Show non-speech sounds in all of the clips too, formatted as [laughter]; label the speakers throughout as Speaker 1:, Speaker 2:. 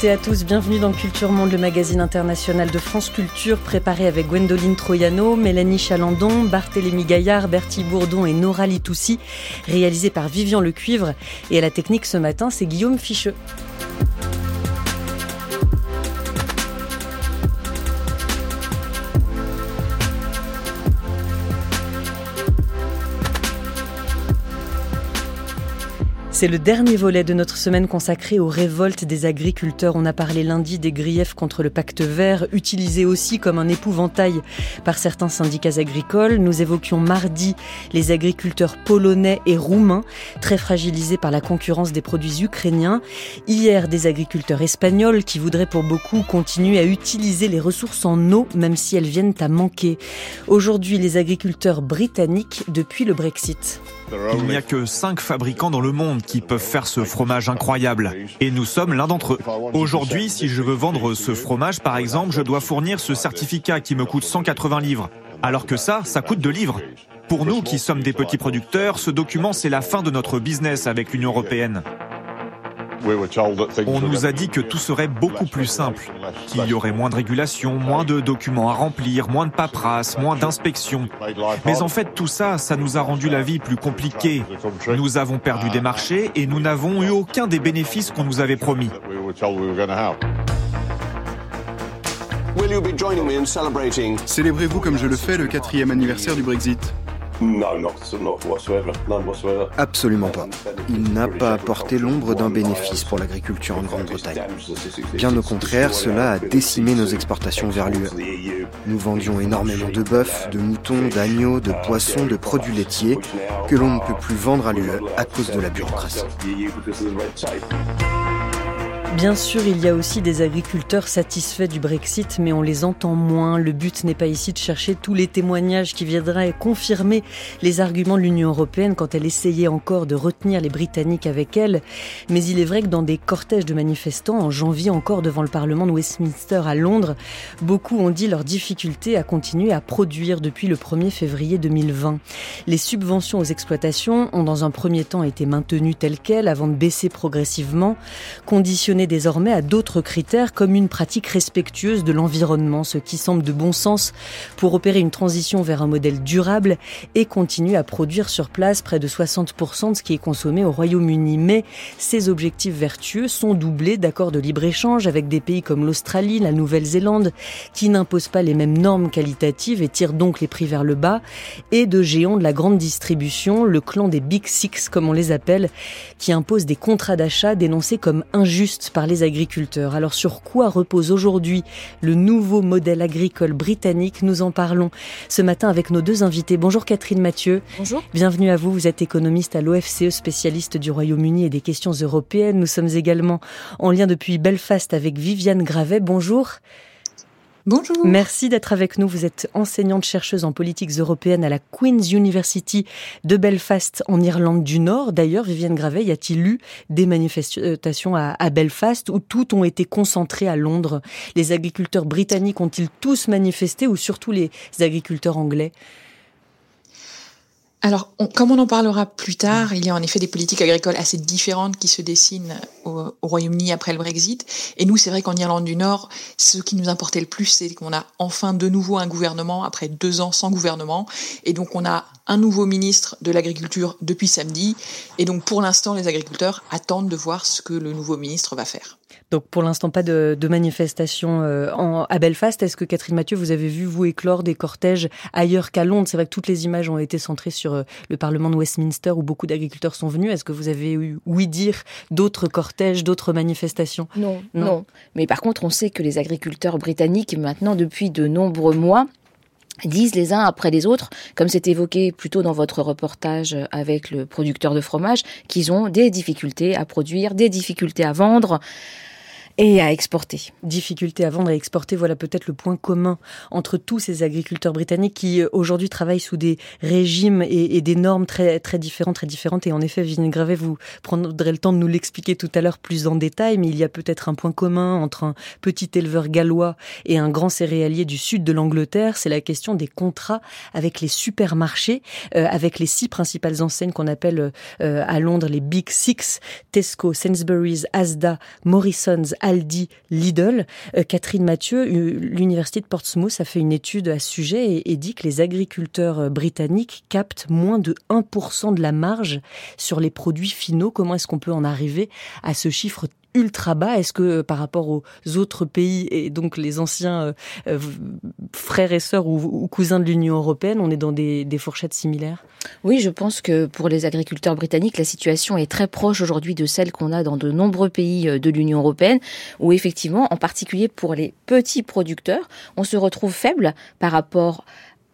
Speaker 1: Toutes et à tous, bienvenue dans Culture Monde, le magazine international de France Culture, préparé avec Gwendoline Troyano, Mélanie Chalandon, Barthélémy Gaillard, Bertie Bourdon et Nora Litoussi, réalisé par Vivian Lecuivre. Et à la technique ce matin, c'est Guillaume Ficheux. C'est le dernier volet de notre semaine consacrée aux révoltes des agriculteurs. On a parlé lundi des griefs contre le pacte vert, utilisé aussi comme un épouvantail par certains syndicats agricoles. Nous évoquions mardi les agriculteurs polonais et roumains, très fragilisés par la concurrence des produits ukrainiens. Hier, des agriculteurs espagnols qui voudraient pour beaucoup continuer à utiliser les ressources en eau, même si elles viennent à manquer. Aujourd'hui, les agriculteurs britanniques depuis le Brexit.
Speaker 2: Il n'y a que cinq fabricants dans le monde qui peuvent faire ce fromage incroyable. Et nous sommes l'un d'entre eux. Aujourd'hui, si je veux vendre ce fromage, par exemple, je dois fournir ce certificat qui me coûte 180 livres. Alors que ça, ça coûte 2 livres. Pour nous qui sommes des petits producteurs, ce document, c'est la fin de notre business avec l'Union européenne. On nous a dit que tout serait beaucoup plus simple, qu'il y aurait moins de régulation, moins de documents à remplir, moins de paperasse, moins d'inspections. Mais en fait, tout ça, ça nous a rendu la vie plus compliquée. Nous avons perdu des marchés et nous n'avons eu aucun des bénéfices qu'on nous avait promis.
Speaker 3: Célébrez-vous comme je le fais le quatrième anniversaire du Brexit
Speaker 4: Absolument pas. Il n'a pas apporté l'ombre d'un bénéfice pour l'agriculture en Grande-Bretagne. Bien au contraire, cela a décimé nos exportations vers l'UE. Nous vendions énormément de bœufs, de moutons, d'agneaux, de poissons, de produits laitiers que l'on ne peut plus vendre à l'UE à cause de la bureaucratie.
Speaker 1: Bien sûr, il y a aussi des agriculteurs satisfaits du Brexit, mais on les entend moins. Le but n'est pas ici de chercher tous les témoignages qui viendraient confirmer les arguments de l'Union européenne quand elle essayait encore de retenir les Britanniques avec elle. Mais il est vrai que dans des cortèges de manifestants, en janvier encore devant le Parlement de Westminster à Londres, beaucoup ont dit leur difficulté à continuer à produire depuis le 1er février 2020. Les subventions aux exploitations ont dans un premier temps été maintenues telles quelles avant de baisser progressivement, conditionnées désormais à d'autres critères comme une pratique respectueuse de l'environnement, ce qui semble de bon sens pour opérer une transition vers un modèle durable et continuer à produire sur place près de 60% de ce qui est consommé au Royaume-Uni. Mais ces objectifs vertueux sont doublés d'accords de libre-échange avec des pays comme l'Australie, la Nouvelle-Zélande, qui n'imposent pas les mêmes normes qualitatives et tirent donc les prix vers le bas, et de géants de la grande distribution, le clan des Big Six comme on les appelle, qui imposent des contrats d'achat dénoncés comme injustes par les agriculteurs. Alors sur quoi repose aujourd'hui le nouveau modèle agricole britannique? Nous en parlons ce matin avec nos deux invités. Bonjour Catherine Mathieu.
Speaker 5: Bonjour.
Speaker 1: Bienvenue à vous. Vous êtes économiste à l'OFCE, spécialiste du Royaume-Uni et des questions européennes. Nous sommes également en lien depuis Belfast avec Viviane Gravet. Bonjour.
Speaker 5: Bonjour.
Speaker 1: Merci d'être avec nous. Vous êtes enseignante chercheuse en politiques européennes à la Queen's University de Belfast en Irlande du Nord. D'ailleurs, Viviane Gravet, y a-t-il eu des manifestations à, Belfast où toutes ont été concentrées à Londres? Les agriculteurs britanniques ont-ils tous manifesté ou surtout les agriculteurs anglais?
Speaker 5: Alors, on, comme on en parlera plus tard, il y a en effet des politiques agricoles assez différentes qui se dessinent au, au Royaume-Uni après le Brexit. Et nous, c'est vrai qu'en Irlande du Nord, ce qui nous importait le plus, c'est qu'on a enfin de nouveau un gouvernement après deux ans sans gouvernement. Et donc, on a un nouveau ministre de l'Agriculture depuis samedi. Et donc, pour l'instant, les agriculteurs attendent de voir ce que le nouveau ministre va faire.
Speaker 1: Donc pour l'instant pas de, de manifestation euh, en, à Belfast. Est-ce que Catherine Mathieu, vous avez vu vous éclore des cortèges ailleurs qu'à Londres? C'est vrai que toutes les images ont été centrées sur euh, le Parlement de Westminster où beaucoup d'agriculteurs sont venus. Est-ce que vous avez eu oui dire d'autres cortèges, d'autres manifestations?
Speaker 6: Non, non, non. Mais par contre, on sait que les agriculteurs britanniques maintenant depuis de nombreux mois disent les uns après les autres, comme c'est évoqué plutôt dans votre reportage avec le producteur de fromage, qu'ils ont des difficultés à produire, des difficultés à vendre et à exporter.
Speaker 1: Difficulté à vendre et exporter, voilà peut-être le point commun entre tous ces agriculteurs britanniques qui euh, aujourd'hui travaillent sous des régimes et, et, des normes très très différentes, très différentes. Et en effet, Viviane Gravet, vous prendrez le temps de nous l'expliquer tout à l'heure plus en détail, mais il y a peut-être un point commun entre un petit éleveur gallois et un grand céréalier du sud de l'Angleterre. C'est la question des contrats avec les supermarchés, euh, avec les six principales enseignes qu'on appelle euh, à Londres les Big Six Tesco, Sainsbury's, Asda, Morrison's, Aldi, Lidl. Catherine Mathieu, l'université de Portsmouth a fait une étude à ce sujet et, dit que les agriculteurs britanniques captent moins de 1% de la marge sur les produits finaux. Comment est-ce qu'on peut en arriver à ce chiffre ultra bas. Est-ce que euh, par rapport aux autres pays et donc les anciens euh, euh, frères et sœurs ou, cousins de l'Union européenne, on est dans des, fourchettes similaires?
Speaker 6: Oui, je pense que pour les agriculteurs britanniques, la situation est très proche aujourd'hui de celle qu'on a dans de nombreux pays de l'Union européenne, où effectivement, en particulier pour les petits producteurs, on se retrouve faible par rapport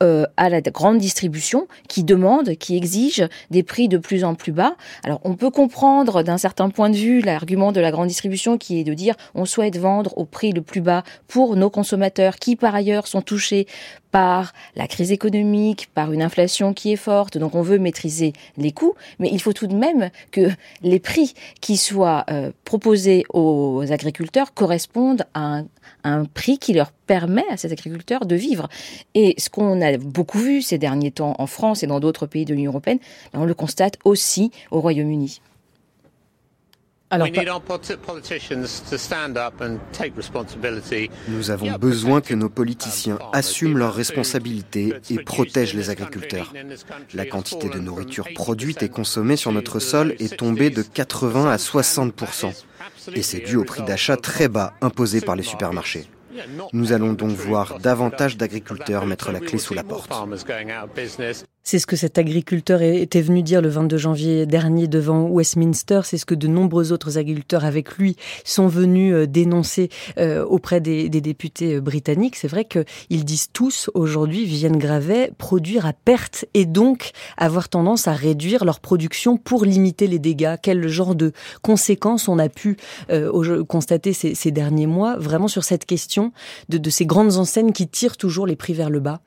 Speaker 6: euh, à la grande distribution qui demande, qui exige des prix de plus en plus bas. Alors on peut comprendre d'un certain point de vue l'argument de la grande distribution qui est de dire on souhaite vendre au prix le plus bas pour nos consommateurs qui par ailleurs sont touchés par la crise économique, par une inflation qui est forte, donc on veut maîtriser les coûts, mais il faut tout de même que les prix qui soient euh, proposés aux agriculteurs correspondent à un, prix qui leur permet à ces agriculteurs de vivre. Et ce qu'on a beaucoup vu ces derniers temps en France et dans d'autres pays de l'Union européenne, ben, on le constate aussi au Royaume-Uni.
Speaker 4: Nous avons besoin que nos politiciens assument leurs responsabilités et protègent les agriculteurs. La quantité de nourriture produite et consommée sur notre sol est tombée de 80 à 60% et c'est dû au prix d'achat très bas imposé par les supermarchés. Nous allons donc voir davantage d'agriculteurs mettre la clé sous la porte.
Speaker 1: C'est ce que cet agriculteur était venu dire le 22 janvier dernier devant Westminster. C'est ce que de nombreux autres agriculteurs avec lui sont venus euh, dénoncer euh, auprès des, députés euh, britanniques. C'est vrai qu'ils disent tous aujourd'hui, Vivienne Gravet, produire à perte et donc avoir tendance à réduire leur production pour limiter les dégâts. Quel genre de conséquences on a pu constater ces, derniers mois vraiment sur cette question de ces grandes enseignes qui tirent toujours les prix vers le bas?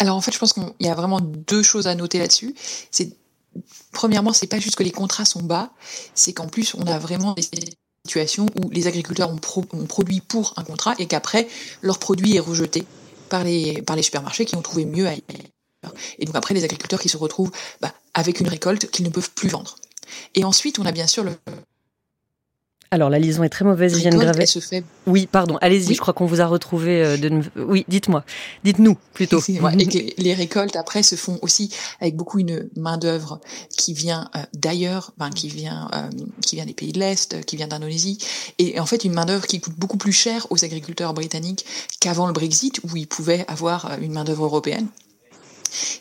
Speaker 5: Alors en fait, je pense qu'il y a vraiment deux choses à noter là-dessus. C'est premièrement, c'est pas juste que les contrats sont bas, c'est qu'en plus on a vraiment des situations où les agriculteurs ont, produit pour un contrat et qu'après leur produit est rejeté par les par les supermarchés qui ont trouvé mieux ailleurs. Et donc après les agriculteurs qui se retrouvent bah, avec une récolte qu'ils ne peuvent plus vendre. Et ensuite, on a bien sûr le
Speaker 1: alors la liaison est très mauvaise, Viviane Gravet.
Speaker 5: Se fait...
Speaker 1: Oui, pardon, allez-y, je crois qu'on vous a retrouvé. Euh, de... Oui, dites-moi, dites-nous plutôt.
Speaker 5: et que les récoltes après se font aussi avec beaucoup une main d'œuvre qui vient euh, d'ailleurs, ben, qui vient, euh, qui vient des pays de l'est, qui vient d'Indonésie, et en fait une main d'œuvre qui coûte beaucoup plus cher aux agriculteurs britanniques qu'avant le Brexit où ils pouvaient avoir une main d'œuvre européenne.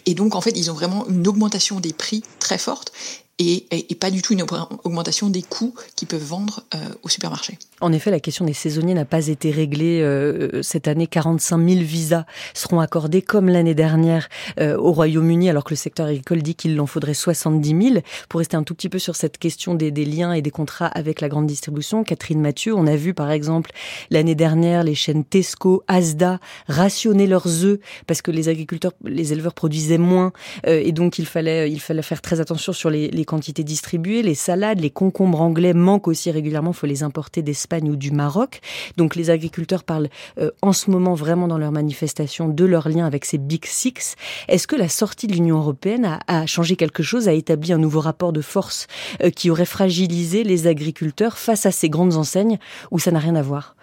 Speaker 5: Et donc, en fait, ils ont vraiment une augmentation des prix très forte et, et, pas du tout une augmentation des coûts qu'ils peuvent vendre euh, au supermarché.
Speaker 1: En effet, la question des saisonniers n'a pas été réglée euh, cette année. 45 000 visas seront accordés comme l'année dernière euh, au Royaume-Uni, alors que le secteur agricole dit qu'il en faudrait 70 000. Pour rester un tout petit peu sur cette question des, des, liens et des contrats avec la grande distribution, Catherine Mathieu, on a vu par exemple l'année dernière les chaînes Tesco, Asda rationner leurs œufs parce que les agriculteurs, les éleveurs produisaient moins et donc il fallait, il fallait faire très attention sur les, les quantités distribuées. Les salades, les concombres anglais manquent aussi régulièrement. Faut les importer d'Espagne ou du Maroc. Donc les agriculteurs parlent euh, en ce moment vraiment dans leurs manifestations de leur lien avec ces Big Six. Est-ce que la sortie de l'Union européenne a, changé quelque chose, a établi un nouveau rapport de force euh, qui aurait fragilisé les agriculteurs face à ces grandes enseignes ou ça n'a rien à voir?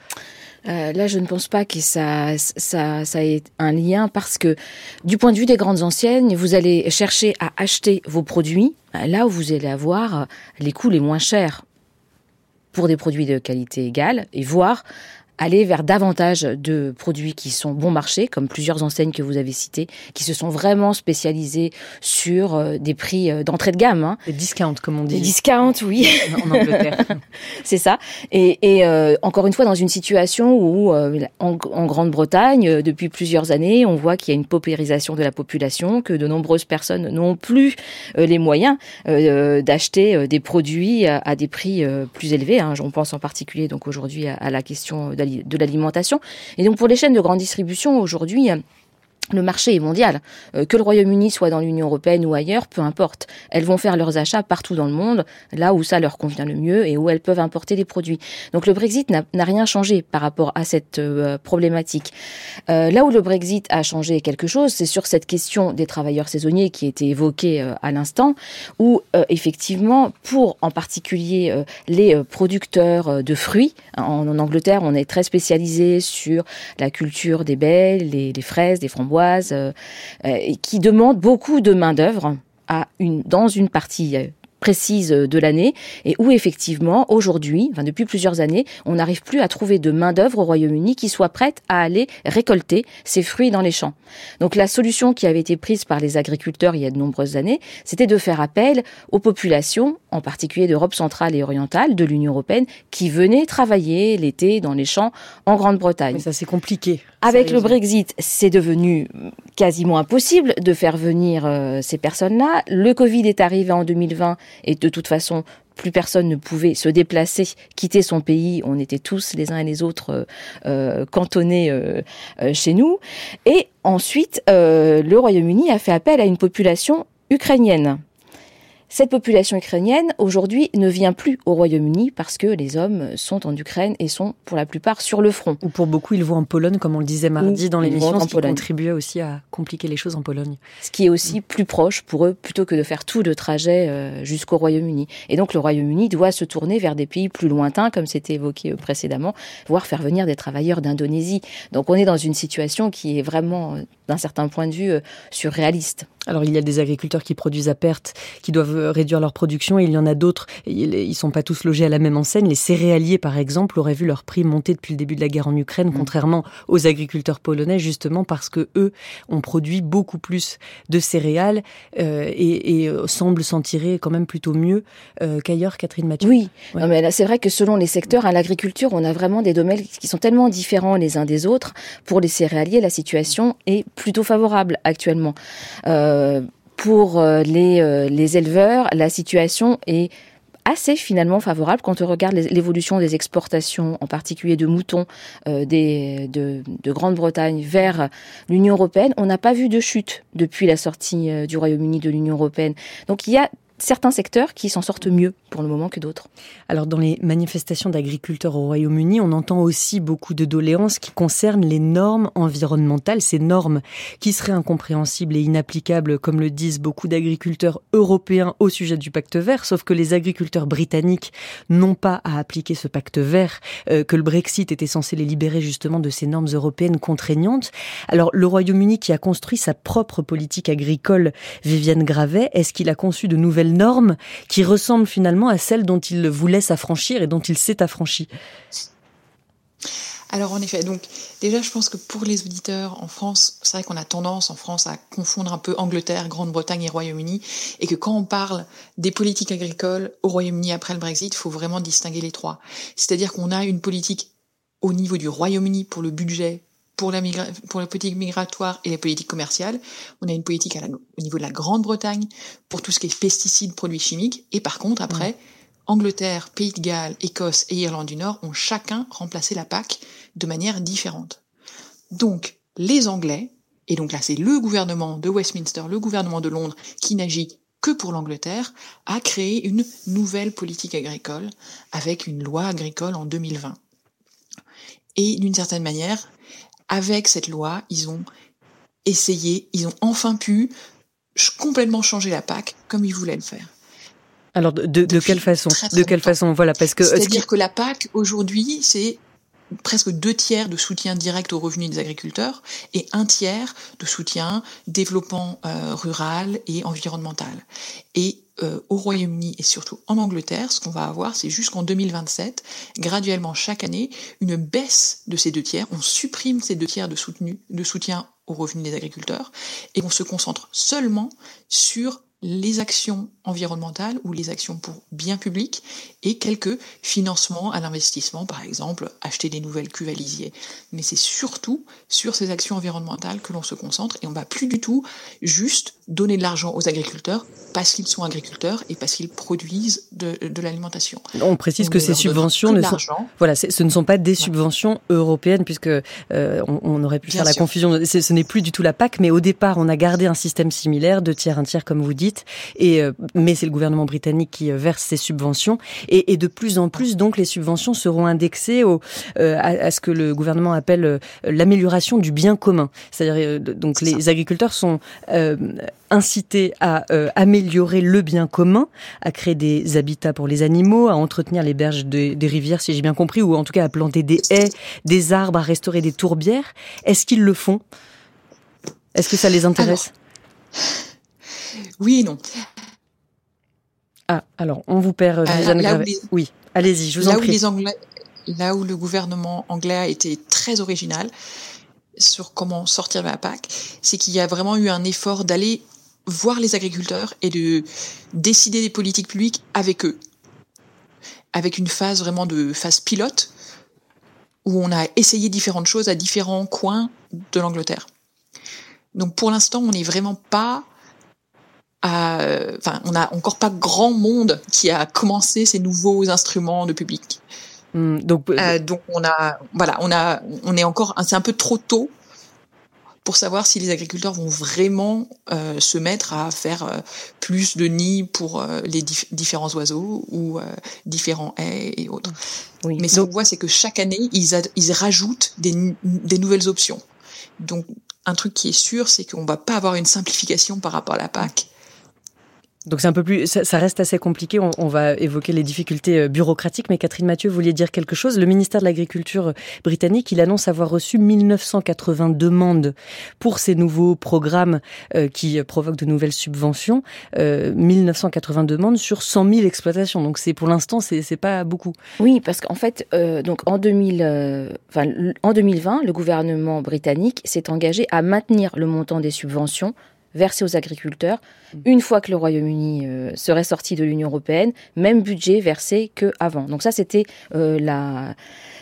Speaker 6: Euh, là, je ne pense pas que ça, ça, ça ait un lien parce que du point de vue des grandes enseignes, vous allez chercher à acheter vos produits euh, là où vous allez avoir les coûts les moins chers pour des produits de qualité égale et voir aller vers davantage de produits qui sont bon marché, comme plusieurs enseignes que vous avez citées, qui se sont vraiment spécialisées sur euh, des prix euh, d'entrée de gamme. Hein.
Speaker 1: Des discounts, comme on dit.
Speaker 6: Des discounts, oui.
Speaker 1: en Angleterre. [laughs]
Speaker 6: C'est ça. Et, et euh, encore une fois, dans une situation où, en, en Grande-Bretagne, depuis plusieurs années, on voit qu'il y a une paupérisation de la population, que de nombreuses personnes n'ont plus les moyens d'acheter des produits à, des prix plus élevés. Hein. On pense en particulier donc aujourd'hui à, à la question de l'alimentation. Et donc pour les chaînes de grande distribution aujourd'hui, le marché est mondial. Euh, que le Royaume-Uni soit dans l'Union européenne ou ailleurs, peu importe. Elles vont faire leurs achats partout dans le monde, là où ça leur convient le mieux et où elles peuvent importer des produits. Donc le Brexit n'a rien changé par rapport à cette euh, problématique. Euh, là où le Brexit a changé quelque chose, c'est sur cette question des travailleurs saisonniers qui était évoquée à l'instant, où effectivement, pour en particulier les producteurs de fruits, en, Angleterre, on est très spécialisé sur la culture des baies, les, les fraises, des framboises, euh, euh, qui demande beaucoup de main d'œuvre à une dans une partie euh, précise de l'année et où effectivement aujourd'hui, enfin depuis plusieurs années, on n'arrive plus à trouver de main d'œuvre au Royaume-Uni qui soit prête à aller récolter ces fruits dans les champs. Donc la solution qui avait été prise par les agriculteurs il y a de nombreuses années, c'était de faire appel aux populations, en particulier d'Europe centrale et orientale, de l'Union européenne, qui venaient travailler l'été dans les champs en Grande-Bretagne.
Speaker 1: Ça c'est compliqué.
Speaker 6: Avec le Brexit, c'est devenu quasiment impossible de faire venir euh, ces personnes-là. Le Covid est arrivé en 2020 et de toute façon, plus personne ne pouvait se déplacer, quitter son pays. On était tous les uns et les autres euh, euh, cantonnés euh, chez nous. Et ensuite, le Royaume-Uni a fait appel à une population ukrainienne. Cette population ukrainienne, aujourd'hui, ne vient plus au Royaume-Uni parce que les hommes sont en Ukraine et sont pour la plupart sur le front.
Speaker 1: Ou pour beaucoup, ils vont en Pologne, comme on le disait mardi dans l'émission, ce qui contribuait aussi à compliquer les choses en Pologne.
Speaker 6: Ce qui est aussi plus proche pour eux, plutôt que de faire tout le trajet euh, jusqu'au Royaume-Uni. Et donc le Royaume-Uni doit se tourner vers des pays plus lointains, comme c'était évoqué euh, précédemment, voire faire venir des travailleurs d'Indonésie. Donc on est dans une situation qui est vraiment, euh, d'un certain point de vue, surréaliste.
Speaker 1: Alors il y a des agriculteurs qui produisent à perte, qui doivent réduire leur production, et il y en a d'autres, ils sont pas tous logés à la même enseigne. Les céréaliers, par exemple, auraient vu leur prix monter depuis le début de la guerre en Ukraine, mm. contrairement aux agriculteurs polonais, justement parce que eux ont produit beaucoup plus de céréales euh, et, et, euh, semblent s'en tirer quand même plutôt mieux euh, qu'ailleurs, Catherine Mathieu.
Speaker 6: Oui, mais là c'est vrai que selon les secteurs, à l'agriculture, on a vraiment des domaines qui sont tellement différents les uns des autres. Pour les céréaliers, la situation est plutôt favorable actuellement. Euh, pour euh, les, euh, les éleveurs, la situation est assez finalement favorable quand on regarde l'évolution des exportations, en particulier de moutons de Grande-Bretagne vers l'Union européenne. On n'a pas vu de chute depuis la sortie du Royaume-Uni de l'Union européenne. Donc il y a certains secteurs qui s'en sortent mieux pour le moment que d'autres.
Speaker 1: Alors dans les manifestations d'agriculteurs au Royaume-Uni, on entend aussi beaucoup de doléances qui concernent les normes environnementales, ces normes qui seraient incompréhensibles et inapplicables, comme le disent beaucoup d'agriculteurs européens au sujet du pacte vert, sauf que les agriculteurs britanniques n'ont pas à appliquer ce pacte vert, euh, que le Brexit était censé les libérer justement de ces normes européennes contraignantes. Alors le Royaume-Uni qui a construit sa propre politique agricole, Viviane Gravet, est-ce qu'il a conçu de nouvelles normes qui ressemblent finalement à celles dont il voulait s'affranchir et dont il s'est affranchi
Speaker 5: alors en effet, donc déjà je pense que pour les auditeurs en France, c'est vrai qu'on a tendance en France à confondre un peu Angleterre, Grande-Bretagne et Royaume-Uni, et que quand on parle des politiques agricoles au Royaume-Uni après le Brexit, il faut vraiment distinguer les trois. C'est-à-dire qu'on a une politique au niveau du Royaume-Uni pour le budget pour la, pour la politique migratoire et la politique commerciale. On a une politique au niveau de la Grande-Bretagne pour tout ce qui est pesticides, produits chimiques. Et par contre, après, Angleterre, Pays de Galles, Écosse et Irlande du Nord ont chacun remplacé la PAC de manière différente. Donc, les Anglais, et donc là c'est le gouvernement de Westminster, le gouvernement de Londres, qui n'agit que pour l'Angleterre, a créé une nouvelle politique agricole avec une loi agricole en 2020. Et d'une certaine manière, avec cette loi, ils ont essayé, ils ont enfin pu complètement changer la PAC comme ils voulaient le faire.
Speaker 1: Alors de, de, quelle façon De quelle façon Voilà, parce que
Speaker 5: c'est-à-dire que la PAC aujourd'hui, c'est presque deux tiers de soutien direct aux revenus des agriculteurs et un tiers de soutien développement euh, rural et environnemental. Et euh, au Royaume-Uni et surtout en Angleterre, ce qu'on va avoir, c'est jusqu'en 2027, graduellement chaque année, une baisse de ces deux tiers. On supprime ces deux tiers de, soutien aux revenus des agriculteurs et on se concentre seulement sur les actions environnementales ou les actions pour bien public et quelques financements à l'investissement, par exemple acheter des nouvelles cuves à lisier. Mais c'est surtout sur ces actions environnementales que l'on se concentre et on va plus du tout juste donner de l'argent aux agriculteurs parce qu'ils sont agriculteurs et parce qu'ils produisent de, de l'alimentation.
Speaker 1: On précise que ces subventions ne sont, voilà, ce ne sont pas des subventions européennes puisque euh, on, aurait pu faire la confusion. Ce n'est plus du tout la PAC, mais au départ, on a gardé un système similaire, de tiers, un tiers, comme vous dites. Et euh, mais c'est le gouvernement britannique qui euh, verse ces subventions. Et, et, de plus en plus, donc, les subventions seront indexées au, euh, à, à, ce que le gouvernement appelle l'amélioration du bien commun. C'est-à-dire, donc, les agriculteurs sont incités à améliorer le bien commun, à créer des habitats pour les animaux, à entretenir les berges de, des rivières, si j'ai bien compris, ou en tout cas à planter des haies, des arbres, à restaurer des tourbières. Est-ce qu'ils le font? Est-ce que ça les intéresse?
Speaker 5: Oui et non.
Speaker 1: Ah, alors, on vous perd, euh, Oui, allez-y, je vous en prie.
Speaker 5: là où le gouvernement anglais a été très original sur comment sortir de la PAC, c'est qu'il y a vraiment eu un effort d'aller voir les agriculteurs et de décider des politiques publiques avec eux. Avec une phase vraiment de phase pilote, où on a essayé différentes choses à différents coins de l'Angleterre. Donc pour l'instant, on n'est vraiment pas enfin, on n'a encore pas grand monde qui a commencé ces nouveaux instruments de public. Hmm, donc, euh, euh, donc on a, voilà, on a, on est encore, c'est un peu trop tôt pour savoir si les agriculteurs vont vraiment euh, se mettre à faire plus de nids pour les différents oiseaux ou différents haies et autres. Mais ce qu'on voit, c'est que chaque année, ils, ils rajoutent des, des nouvelles options. Donc, un truc qui est sûr, c'est qu'on va pas avoir une simplification par rapport à la PAC.
Speaker 1: Donc c'est un peu plus, ça, reste assez compliqué. On, va évoquer les difficultés euh, bureaucratiques, mais Catherine Mathieu, vouliez dire quelque chose? Le ministère de l'Agriculture euh, britannique, il annonce avoir reçu 1980 demandes pour ces nouveaux programmes euh, qui provoquent de nouvelles subventions. 1980 demandes sur 100 000 exploitations. Donc c'est pour l'instant, c'est pas beaucoup.
Speaker 6: Oui, parce qu'en fait, donc en 2000, enfin en 2020, le gouvernement britannique s'est engagé à maintenir le montant des subventions versé aux agriculteurs. Mm. Une fois que le Royaume-Uni euh, serait sorti de l'Union européenne, même budget versé qu'avant. Donc ça, c'était euh, la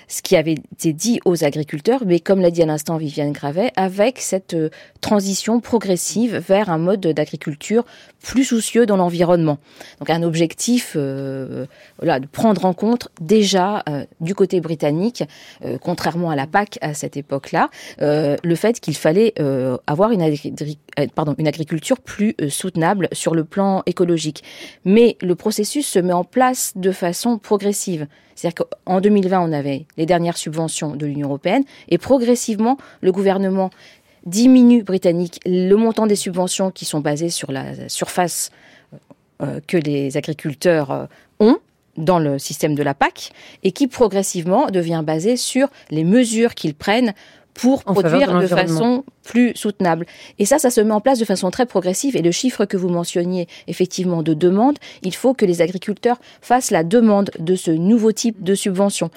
Speaker 6: ce qui avait été dit aux agriculteurs, mais comme l'a dit à l'instant Viviane Gravet, avec cette euh, transition progressive vers un mode d'agriculture plus soucieux dans l'environnement. Donc un objectif euh, voilà, de prendre en compte déjà euh, du côté britannique, contrairement à la PAC à cette époque-là, le fait qu'il fallait avoir une, une agriculture plus soutenable sur le plan écologique. Mais le processus se met en place de façon progressive. C'est-à-dire qu'en 2020, on avait les dernières subventions de l'Union européenne et progressivement, le gouvernement diminue britannique le montant des subventions qui sont basées sur la surface euh, que les agriculteurs euh, ont dans le système de la PAC et qui progressivement devient basé sur les mesures qu'ils prennent pour produire de façon plus soutenable. Et ça, ça se met en place de façon très progressive. Et le chiffre que vous mentionniez, effectivement, de demande, il faut que les agriculteurs fassent la demande de ce nouveau type de subvention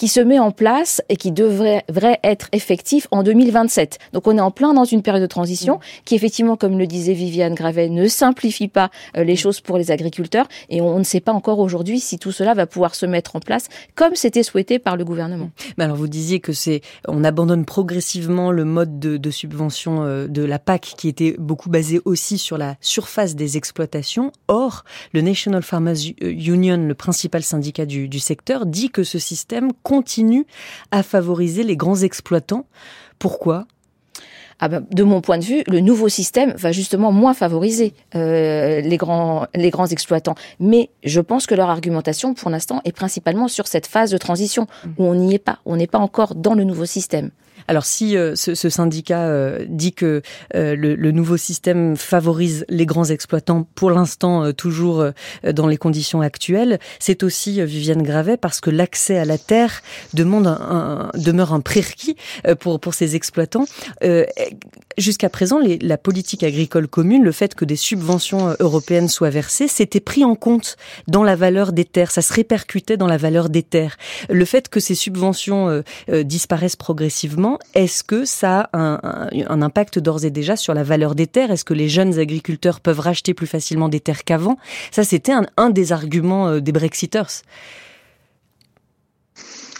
Speaker 6: qui se met en place et qui devrait, être effectif en 2027. Donc on est en plein dans une période de transition qui effectivement, comme le disait Viviane Gravet, ne simplifie pas euh, les choses pour les agriculteurs et on, ne sait pas encore aujourd'hui si tout cela va pouvoir se mettre en place comme c'était souhaité par le gouvernement.
Speaker 1: Alors vous disiez que c'est on abandonne progressivement le mode de, de subvention euh, de la PAC qui était beaucoup basé aussi sur la surface des exploitations. Or, le National Farmers Union, le principal syndicat du, du secteur, dit que ce système continue à favoriser les grands exploitants. Pourquoi?
Speaker 6: Ah ben, de mon point de vue, le nouveau système va justement moins favoriser euh, les grands les grands exploitants. Mais je pense que leur argumentation, pour l'instant, est principalement sur cette phase de transition où on n'y est pas. On n'est pas encore dans le nouveau système.
Speaker 1: Alors si euh, ce, ce, syndicat euh, dit que euh, le, le, nouveau système favorise les grands exploitants, pour l'instant toujours dans les conditions actuelles, c'est aussi Viviane Gravet parce que l'accès à la terre demande un, demeure un prérequis pour pour ces exploitants. Jusqu'à présent, la politique agricole commune, le fait que des subventions européennes soient versées, c'était pris en compte dans la valeur des terres, ça se répercutait dans la valeur des terres. Le fait que ces subventions disparaissent progressivement, est-ce que ça a un, impact d'ores et déjà sur la valeur des terres? Est-ce que les jeunes agriculteurs peuvent racheter plus facilement des terres qu'avant? Ça, c'était un, des arguments des Brexiters.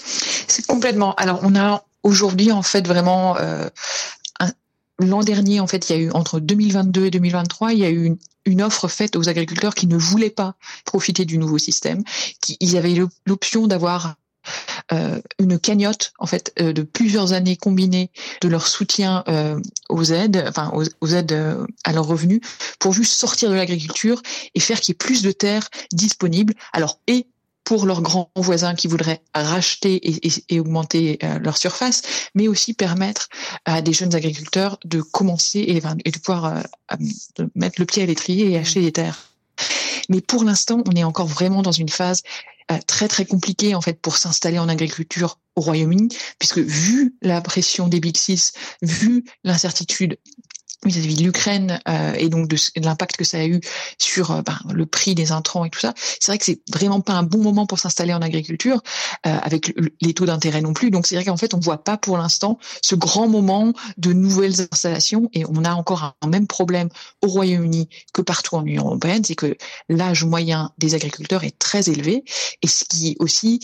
Speaker 5: C'est complètement. Alors, on a aujourd'hui, en fait, vraiment. Euh, L'an dernier, en fait, il y a eu entre 2022 et 2023, il y a eu une, offre faite aux agriculteurs qui ne voulaient pas profiter du nouveau système. Qui, ils avaient l'option d'avoir euh, une cagnotte en fait euh, de plusieurs années combinées de leur soutien euh, aux aides, enfin aux, aides à leurs revenus, pour juste sortir de l'agriculture et faire qu'il y ait plus de terres disponibles. Alors et pour leurs grands voisins qui voudraient racheter et, augmenter euh, leur surface, mais aussi permettre à des jeunes agriculteurs de commencer et, de pouvoir euh, de mettre le pied à l'étrier et acheter des terres. Mais pour l'instant, on est encore vraiment dans une phase euh, très très compliquée en fait pour s'installer en agriculture au Royaume-Uni, puisque vu la pression des Big Six, vu l'incertitude vis-à-vis de l'Ukraine euh, et donc de, de l'impact que ça a eu sur euh, ben, le prix des intrants et tout ça, c'est vrai que c'est vraiment pas un bon moment pour s'installer en agriculture euh, avec les taux d'intérêt non plus. Donc c'est vrai qu'en fait on voit pas pour l'instant ce grand moment de nouvelles installations et on a encore un, un même problème au Royaume-Uni que partout en Union européenne, c'est que l'âge moyen des agriculteurs est très élevé et ce qui aussi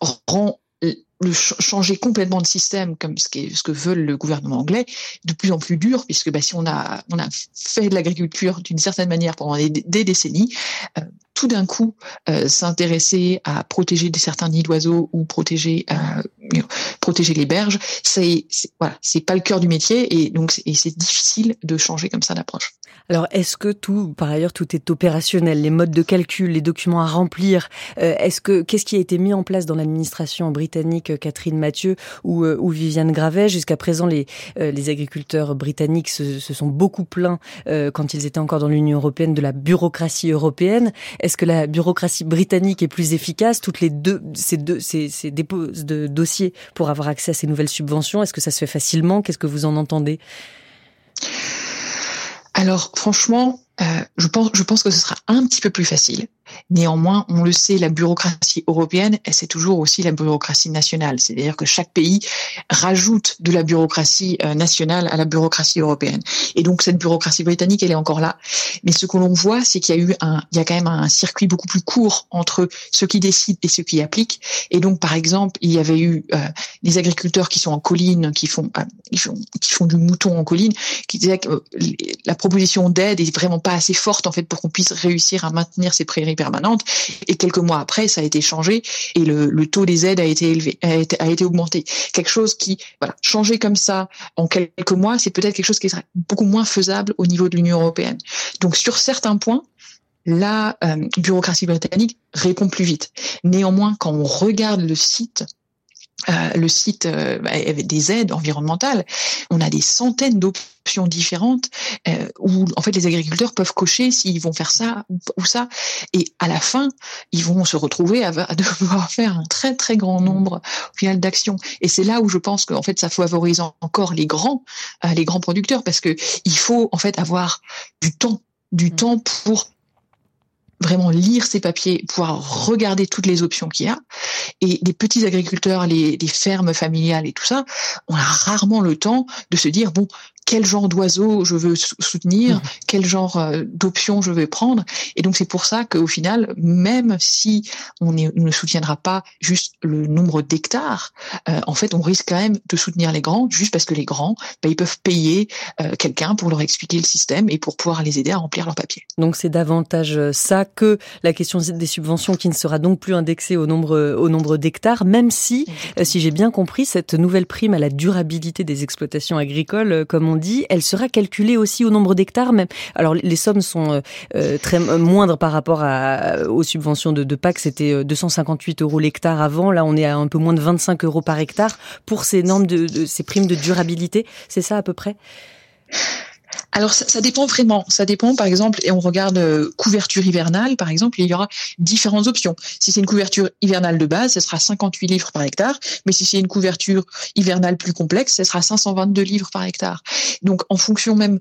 Speaker 5: rend le changer complètement de système comme ce, ce que veut le gouvernement anglais de plus en plus dur puisque bah, si on a on a fait de l'agriculture d'une certaine manière pendant des, des décennies euh, tout d'un coup euh, s'intéresser à protéger certains nids d'oiseaux ou protéger euh, protéger les berges c'est voilà c'est pas le cœur du métier et donc c'est difficile de changer comme ça d'approche
Speaker 1: alors, est-ce que tout, par ailleurs, tout est opérationnel, les modes de calcul, les documents à remplir euh, Est-ce que qu'est-ce qui a été mis en place dans l'administration britannique, euh, Catherine Mathieu ou, euh, ou Viviane Gravet? Jusqu'à présent, les les agriculteurs britanniques se, se, sont beaucoup plaints quand ils étaient encore dans l'Union européenne de la bureaucratie européenne. Est-ce que la bureaucratie britannique est plus efficace? Toutes les deux ces deux ces, dépôts de dossiers pour avoir accès à ces nouvelles subventions, est-ce que ça se fait facilement? Qu'est-ce que vous en entendez?
Speaker 5: Alors franchement, euh, je pense que ce sera un petit peu plus facile. Néanmoins, on le sait, la bureaucratie européenne, c'est toujours aussi la bureaucratie nationale. C'est-à-dire que chaque pays rajoute de la bureaucratie euh, nationale à la bureaucratie européenne. Et donc cette bureaucratie britannique, elle est encore là. Mais ce que l'on voit, c'est qu'il y a eu un, il y a quand même un circuit beaucoup plus court entre ceux qui décident et ceux qui appliquent. Et donc, par exemple, il y avait eu euh, des agriculteurs qui sont en colline, qui font, euh, qui font, qui font du mouton en colline, qui disaient que euh, la proposition d'aide est vraiment pas assez forte en fait pour qu'on puisse réussir à maintenir ces prairies permanente. Et quelques mois après, ça a été changé et le, taux des aides a été élevé, a été, a été augmenté. Quelque chose qui, voilà, changer comme ça en quelques mois, c'est peut-être quelque chose qui serait beaucoup moins faisable au niveau de l'Union européenne. Donc sur certains points, la euh, bureaucratie britannique répond plus vite. Néanmoins, quand on regarde le site euh, le site euh, avec des aides environnementales, on a des centaines d'options différentes euh, où en fait les agriculteurs peuvent cocher s'ils vont faire ça ou, ça. Et à la fin ils vont se retrouver à, à [laughs] devoir faire un très très grand nombre au final d'actions. Et c'est là où je pense qu'en fait ça favorise encore les grands euh, les grands producteurs parce que il faut en fait avoir du temps du mmh. temps pour vraiment lire ces papiers, pouvoir regarder toutes les options qu'il y a. Et les petits agriculteurs, les, les, fermes familiales et tout ça, on a rarement le temps de se dire, bon, quel genre d'oiseau je veux soutenir, mmh. quel genre euh, d'options je veux prendre. Et donc c'est pour ça qu'au final, même si on, ne soutiendra pas juste le nombre d'hectares, euh, en fait on risque quand même de soutenir les grands, juste parce que les grands, bah, ils peuvent payer euh, quelqu'un pour leur expliquer le système et pour pouvoir les aider à remplir leur papier.
Speaker 1: Donc c'est davantage ça que la question des subventions qui ne sera donc plus indexée au nombre, au nombre d'hectares, même si, si j'ai bien compris, cette nouvelle prime à la durabilité des exploitations agricoles, comme on elle sera calculée aussi au nombre d'hectares. Alors les sommes sont euh, très moindres par rapport aux subventions de, de PAC. C'était 258 euros l'hectare avant. Là, on est à un peu moins de 25 euros par hectare pour ces normes de ces primes de durabilité. C'est ça à peu près?
Speaker 5: Alors ça, dépend vraiment. Ça dépend, par exemple, et on regarde euh, couverture hivernale, par exemple, il y aura différentes options. Si c'est une couverture hivernale de base, ce sera 58 livres par hectare, mais si c'est une couverture hivernale plus complexe, ce sera 522 livres par hectare. Donc en fonction même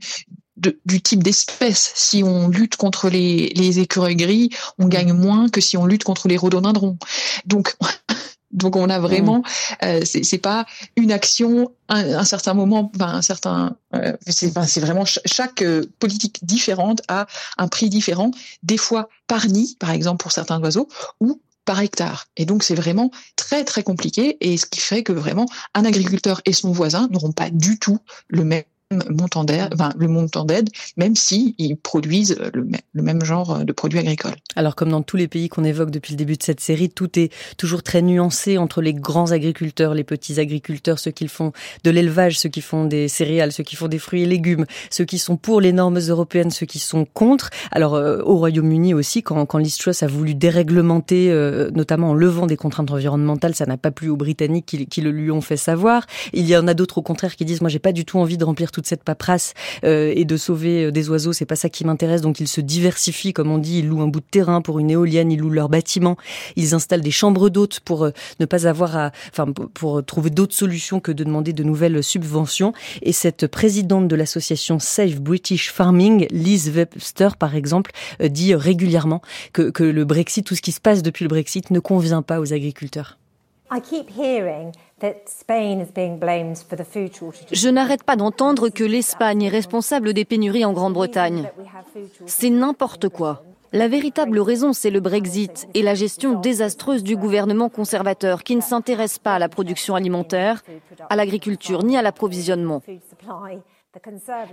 Speaker 5: du type d'espèce. Si on lutte contre les, les écureuils gris, on gagne moins que si on lutte contre les rhododendrons. Donc donc on a vraiment, mmh. euh, c'est pas une action, un, un certain moment, enfin, un certain, euh, c'est vraiment chaque euh, politique différente a un prix différent, des fois par nid, par exemple pour certains oiseaux, ou par hectare. Et donc c'est vraiment très très compliqué et ce qui fait que vraiment un agriculteur et son voisin n'auront pas du tout le même montant enfin, le montant d'aide, même si ils produisent le, le, même genre de produits agricoles.
Speaker 1: Alors comme dans tous les pays qu'on évoque depuis le début de cette série, tout est toujours très nuancé entre les grands agriculteurs, les petits agriculteurs, ceux qui font de l'élevage, ceux qui font des céréales, ceux qui font des fruits et légumes, ceux qui sont pour les normes européennes, ceux qui sont contre. Alors euh, au Royaume-Uni aussi, quand, quand Liz a voulu déréglementer, euh, notamment en levant des contraintes environnementales, ça n'a pas plu aux Britanniques qui, qui, le lui ont fait savoir. Il y en a d'autres au contraire qui disent moi j'ai pas du tout envie de remplir toute cette paperasse euh, et de sauver euh, des oiseaux, c'est pas ça qui m'intéresse. Donc ils se diversifient, comme on dit, ils louent un bout de terrain pour une éolienne, ils louent leur bâtiment, ils installent des chambres d'hôtes pour euh, ne pas avoir à, enfin pour trouver d'autres solutions que de demander de nouvelles subventions. Et cette présidente de l'association Save British Farming, Liz Webster par exemple, dit régulièrement que, que le Brexit, tout ce qui se passe depuis le Brexit, ne convient pas aux agriculteurs.
Speaker 7: Je n'arrête pas d'entendre que l'Espagne est responsable des pénuries en Grande-Bretagne. C'est n'importe quoi. La véritable raison, c'est le Brexit et la gestion désastreuse du gouvernement conservateur qui ne s'intéresse pas à la production alimentaire, à l'agriculture ni à l'approvisionnement.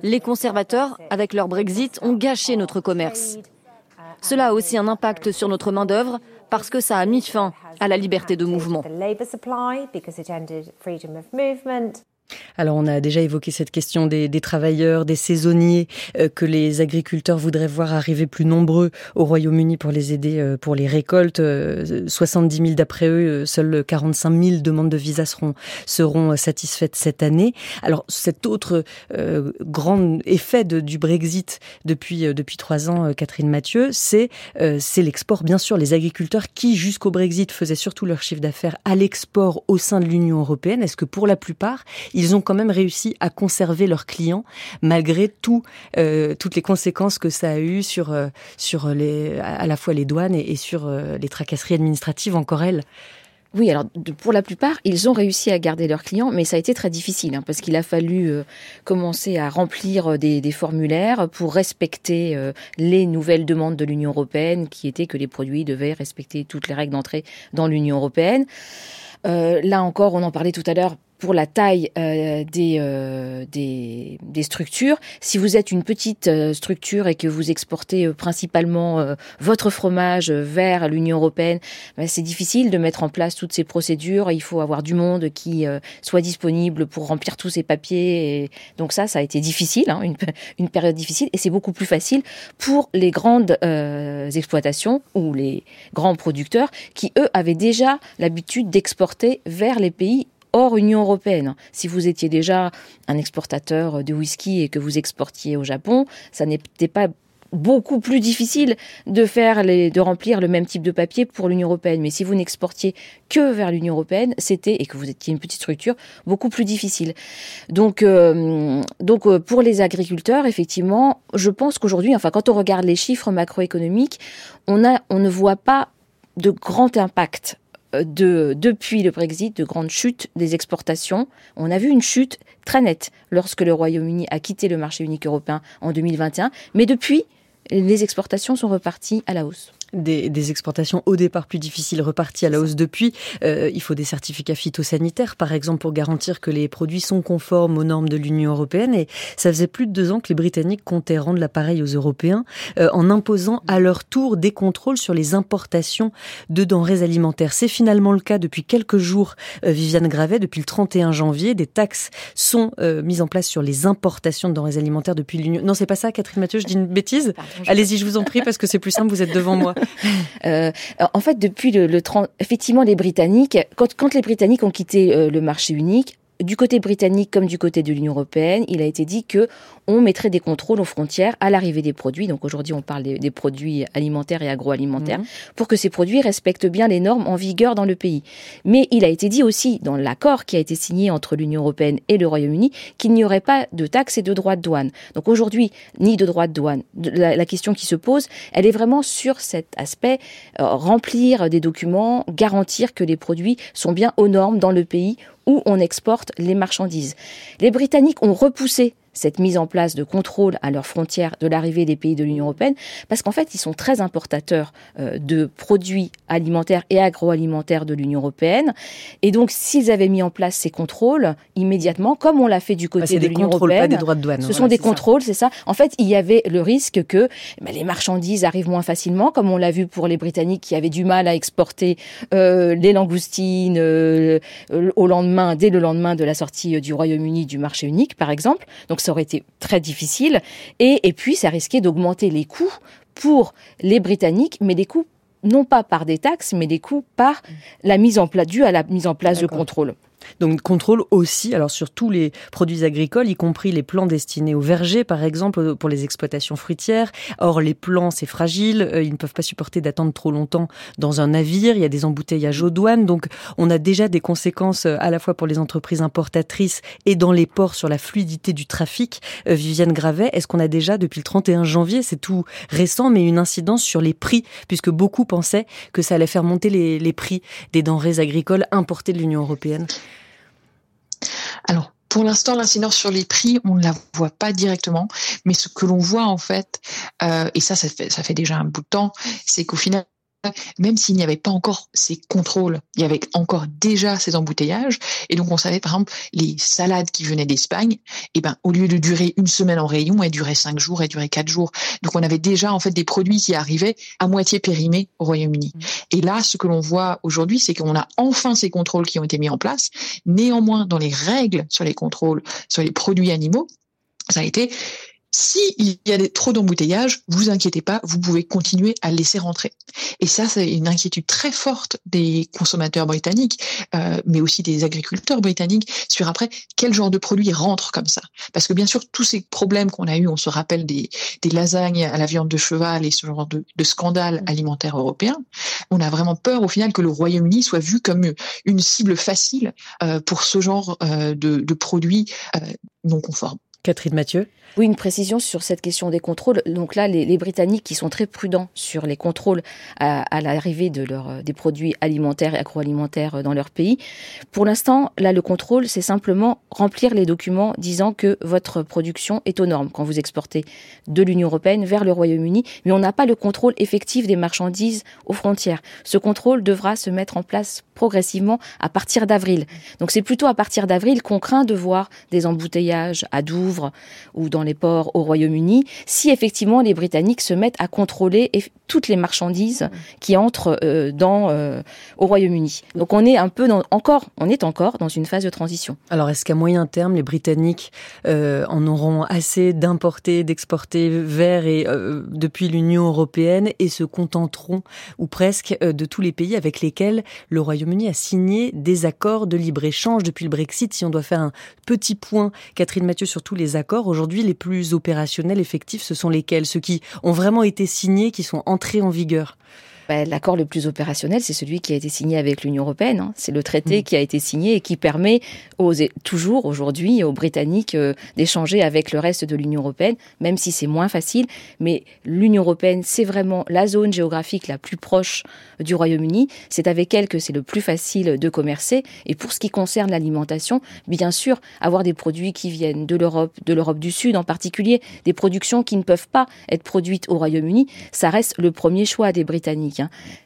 Speaker 7: Les conservateurs, avec leur Brexit, ont gâché notre commerce. Cela a aussi un impact sur notre main-d'œuvre parce que ça a mis fin à la liberté de mouvement.
Speaker 1: Alors on a déjà évoqué cette question des, travailleurs, des saisonniers euh, que les agriculteurs voudraient voir arriver plus nombreux au Royaume-Uni pour les aider euh, pour les récoltes. 70 euh, 000 d'après eux, seuls 45 000 demandes de visa seront seront satisfaites cette année. Alors cet autre grand effet du Brexit depuis depuis trois ans, Catherine Mathieu, c'est c'est l'export. Bien sûr, les agriculteurs qui jusqu'au Brexit faisaient surtout leur chiffre d'affaires à l'export au sein de l'Union européenne. Est-ce que pour la plupart ils ont quand même réussi à conserver leurs clients malgré tout, euh, toutes les conséquences que ça a eu sur, euh, sur les, à la fois les douanes et, sur euh, les tracasseries administratives encore elles.
Speaker 6: Oui, alors pour la plupart, ils ont réussi à garder leurs clients, mais ça a été très difficile hein, parce qu'il a fallu commencer à remplir des, formulaires pour respecter les nouvelles demandes de l'Union européenne, qui étaient que les produits devaient respecter toutes les règles d'entrée dans l'Union européenne. là encore, on en parlait tout à l'heure, pour la taille euh, des, euh, des, des, structures. Si vous êtes une petite euh, structure et que vous exportez principalement votre fromage vers l'Union européenne, ben, c'est difficile de mettre en place toutes ces procédures. Il faut avoir du monde qui soit disponible pour remplir tous ces papiers. Et donc ça, ça a été difficile, hein, une, [laughs] une, période difficile. Et c'est beaucoup plus facile pour les grandes exploitations ou les grands producteurs qui, eux, avaient déjà l'habitude d'exporter vers les pays hors Union européenne. Si vous étiez déjà un exportateur de whisky et que vous exportiez au Japon, ça n'était pas beaucoup plus difficile de faire de remplir le même type de papier pour l'Union européenne. Mais si vous n'exportiez que vers l'Union européenne, c'était et que vous étiez une petite structure beaucoup plus difficile. Donc, euh, donc euh, pour les agriculteurs, effectivement, je pense qu'aujourd'hui, enfin, quand on regarde les chiffres macroéconomiques, on a, on ne voit pas de grand impact de, depuis le Brexit, de grandes chutes des exportations. On a vu une chute très nette lorsque le Royaume-Uni a quitté le marché unique européen en 2021. Mais depuis, les exportations sont reparties à la hausse
Speaker 1: des, exportations au départ plus difficiles reparties à la hausse depuis. Euh, il faut des certificats phytosanitaires, par exemple, pour garantir que les produits sont conformes aux normes de l'Union européenne. Et ça faisait plus de deux ans que les Britanniques comptaient rendre l'appareil aux Européens euh, en imposant à leur tour des contrôles sur les importations de denrées alimentaires. C'est finalement le cas depuis quelques jours, euh, Viviane Gravet, depuis le 31 janvier. Des taxes sont mises en place sur les importations de denrées alimentaires depuis l'Union. Non, c'est pas ça, Catherine Mathieu, je dis une bêtise. Allez-y, je vous en prie, parce que c'est plus simple, vous êtes devant moi. [laughs]
Speaker 6: Euh, en fait, depuis le, le 30, effectivement, les Britanniques, quand, quand, les Britanniques ont quitté euh, le marché unique, du côté britannique comme du côté de l'Union européenne, il a été dit que on mettrait des contrôles aux frontières à l'arrivée des produits. Donc aujourd'hui, on parle des, produits alimentaires et agroalimentaires mhm. pour que ces produits respectent bien les normes en vigueur dans le pays. Mais il a été dit aussi dans l'accord qui a été signé entre l'Union européenne et le Royaume-Uni qu'il n'y aurait pas de taxes et de droits de douane. Donc aujourd'hui, ni de droits de douane. La, question qui se pose, elle est vraiment sur cet aspect euh, remplir des documents, garantir que les produits sont bien aux normes dans le pays où on exporte les marchandises. Les Britanniques ont repoussé cette mise en place de contrôle à leurs frontières de l'arrivée des pays de l'Union européenne, parce qu'en fait, ils sont très importateurs euh, de produits alimentaires et agroalimentaires de l'Union européenne. Et donc, s'ils avaient mis en place ces contrôles immédiatement, comme on l'a fait du côté de l'Union européenne, pas
Speaker 1: des droits de douane,
Speaker 6: ce sont des contrôles, c'est ça. En fait, il y avait le risque que ben, les marchandises arrivent moins facilement, comme on l'a vu pour les Britanniques qui avaient du mal à exporter euh, les langoustines euh, au lendemain, dès le lendemain de la sortie du Royaume-Uni du marché unique, par exemple. Donc ça aurait été très difficile. Et, et puis, ça risquait d'augmenter les coûts pour les Britanniques, mais des coûts non pas par des taxes, mais des coûts par la mise en place, due à la mise en place de contrôle.
Speaker 1: Donc contrôle aussi, alors sur tous les produits agricoles, y compris les plants destinés aux vergers, par exemple, pour les exploitations fruitières. Or, les plants, c'est fragile, euh, ils ne peuvent pas supporter d'attendre trop longtemps dans un navire, il y a des embouteillages aux douanes, donc on a déjà des conséquences euh, à la fois pour les entreprises importatrices et dans les ports sur la fluidité du trafic. Euh, Viviane Gravet, est-ce qu'on a déjà, depuis le 31 janvier, c'est tout récent, mais une incidence sur les prix, puisque beaucoup pensaient que ça allait faire monter les, les prix des denrées agricoles importées de l'Union européenne
Speaker 5: alors, pour l'instant, l'incidence sur les prix, on ne la voit pas directement, mais ce que l'on voit en fait, euh, et ça, ça fait, ça fait déjà un bout de temps, c'est qu'au final, même s'il n'y avait pas encore ces contrôles, il y avait encore déjà ces embouteillages. Et donc, on savait, par exemple, les salades qui venaient d'Espagne, eh ben, au lieu de durer une semaine en rayon, elles duraient cinq jours, elles duraient quatre jours. Donc, on avait déjà, en fait, des produits qui arrivaient à moitié périmés au Royaume-Uni. Mmh. Et là, ce que l'on voit aujourd'hui, c'est qu'on a enfin ces contrôles qui ont été mis en place. Néanmoins, dans les règles sur les contrôles sur les produits animaux, ça a été s'il y a trop d'embouteillages, vous inquiétez pas, vous pouvez continuer à laisser rentrer. Et ça, c'est une inquiétude très forte des consommateurs britanniques, euh, mais aussi des agriculteurs britanniques sur après quel genre de produits rentrent comme ça. Parce que bien sûr, tous ces problèmes qu'on a eus, on se rappelle des, des lasagnes à la viande de cheval et ce genre de, de scandale mm. alimentaire européen, on a vraiment peur au final que le Royaume-Uni soit vu comme une cible facile euh, pour ce genre euh, de, de produits euh, non conformes.
Speaker 1: Catherine Mathieu
Speaker 6: Oui, une précision sur cette question des contrôles. Donc là, les, Britanniques qui sont très prudents sur les contrôles à, l'arrivée de leur, des produits alimentaires et agroalimentaires dans leur pays. Pour l'instant, là, le contrôle, c'est simplement remplir les documents disant que votre production est aux normes quand vous exportez de l'Union européenne vers le Royaume-Uni, mais on n'a pas le contrôle effectif des marchandises aux frontières. Ce contrôle devra se mettre en place progressivement à partir d'avril. Donc c'est plutôt à partir d'avril qu'on craint de voir des embouteillages à Douvres, ou dans les ports au Royaume-Uni, si effectivement les Britanniques se mettent à contrôler toutes les marchandises qui entrent euh, dans, euh, au Royaume-Uni. Donc on est un peu dans, encore, on est encore dans une phase de transition.
Speaker 1: Alors est-ce qu'à moyen terme, les Britanniques euh, en auront assez d'importer, d'exporter vers et depuis l'Union européenne et se contenteront ou presque de tous les pays avec lesquels le Royaume-Uni a signé des accords de libre-échange depuis le Brexit? Si on doit faire un petit point, Catherine Mathieu, sur tous les accords, aujourd'hui les plus opérationnels, effectifs, ce sont lesquels? Ceux qui ont vraiment été signés, qui sont entrés en vigueur
Speaker 6: bah, l'accord le plus opérationnel, c'est celui qui a été signé avec l'Union européenne. Hein. C'est le traité mm. qui a été signé et qui permet aux, toujours aujourd'hui aux Britanniques euh, d'échanger avec le reste de l'Union européenne, même si c'est moins facile. Mais l'Union européenne, c'est vraiment la zone géographique la plus proche du Royaume-Uni. C'est avec elle que c'est le plus facile de commercer. Et pour ce qui concerne l'alimentation, bien sûr, avoir des produits qui viennent de l'Europe, de l'Europe du Sud en particulier, des productions qui ne peuvent pas être produites au Royaume-Uni, ça reste le premier choix des Britanniques.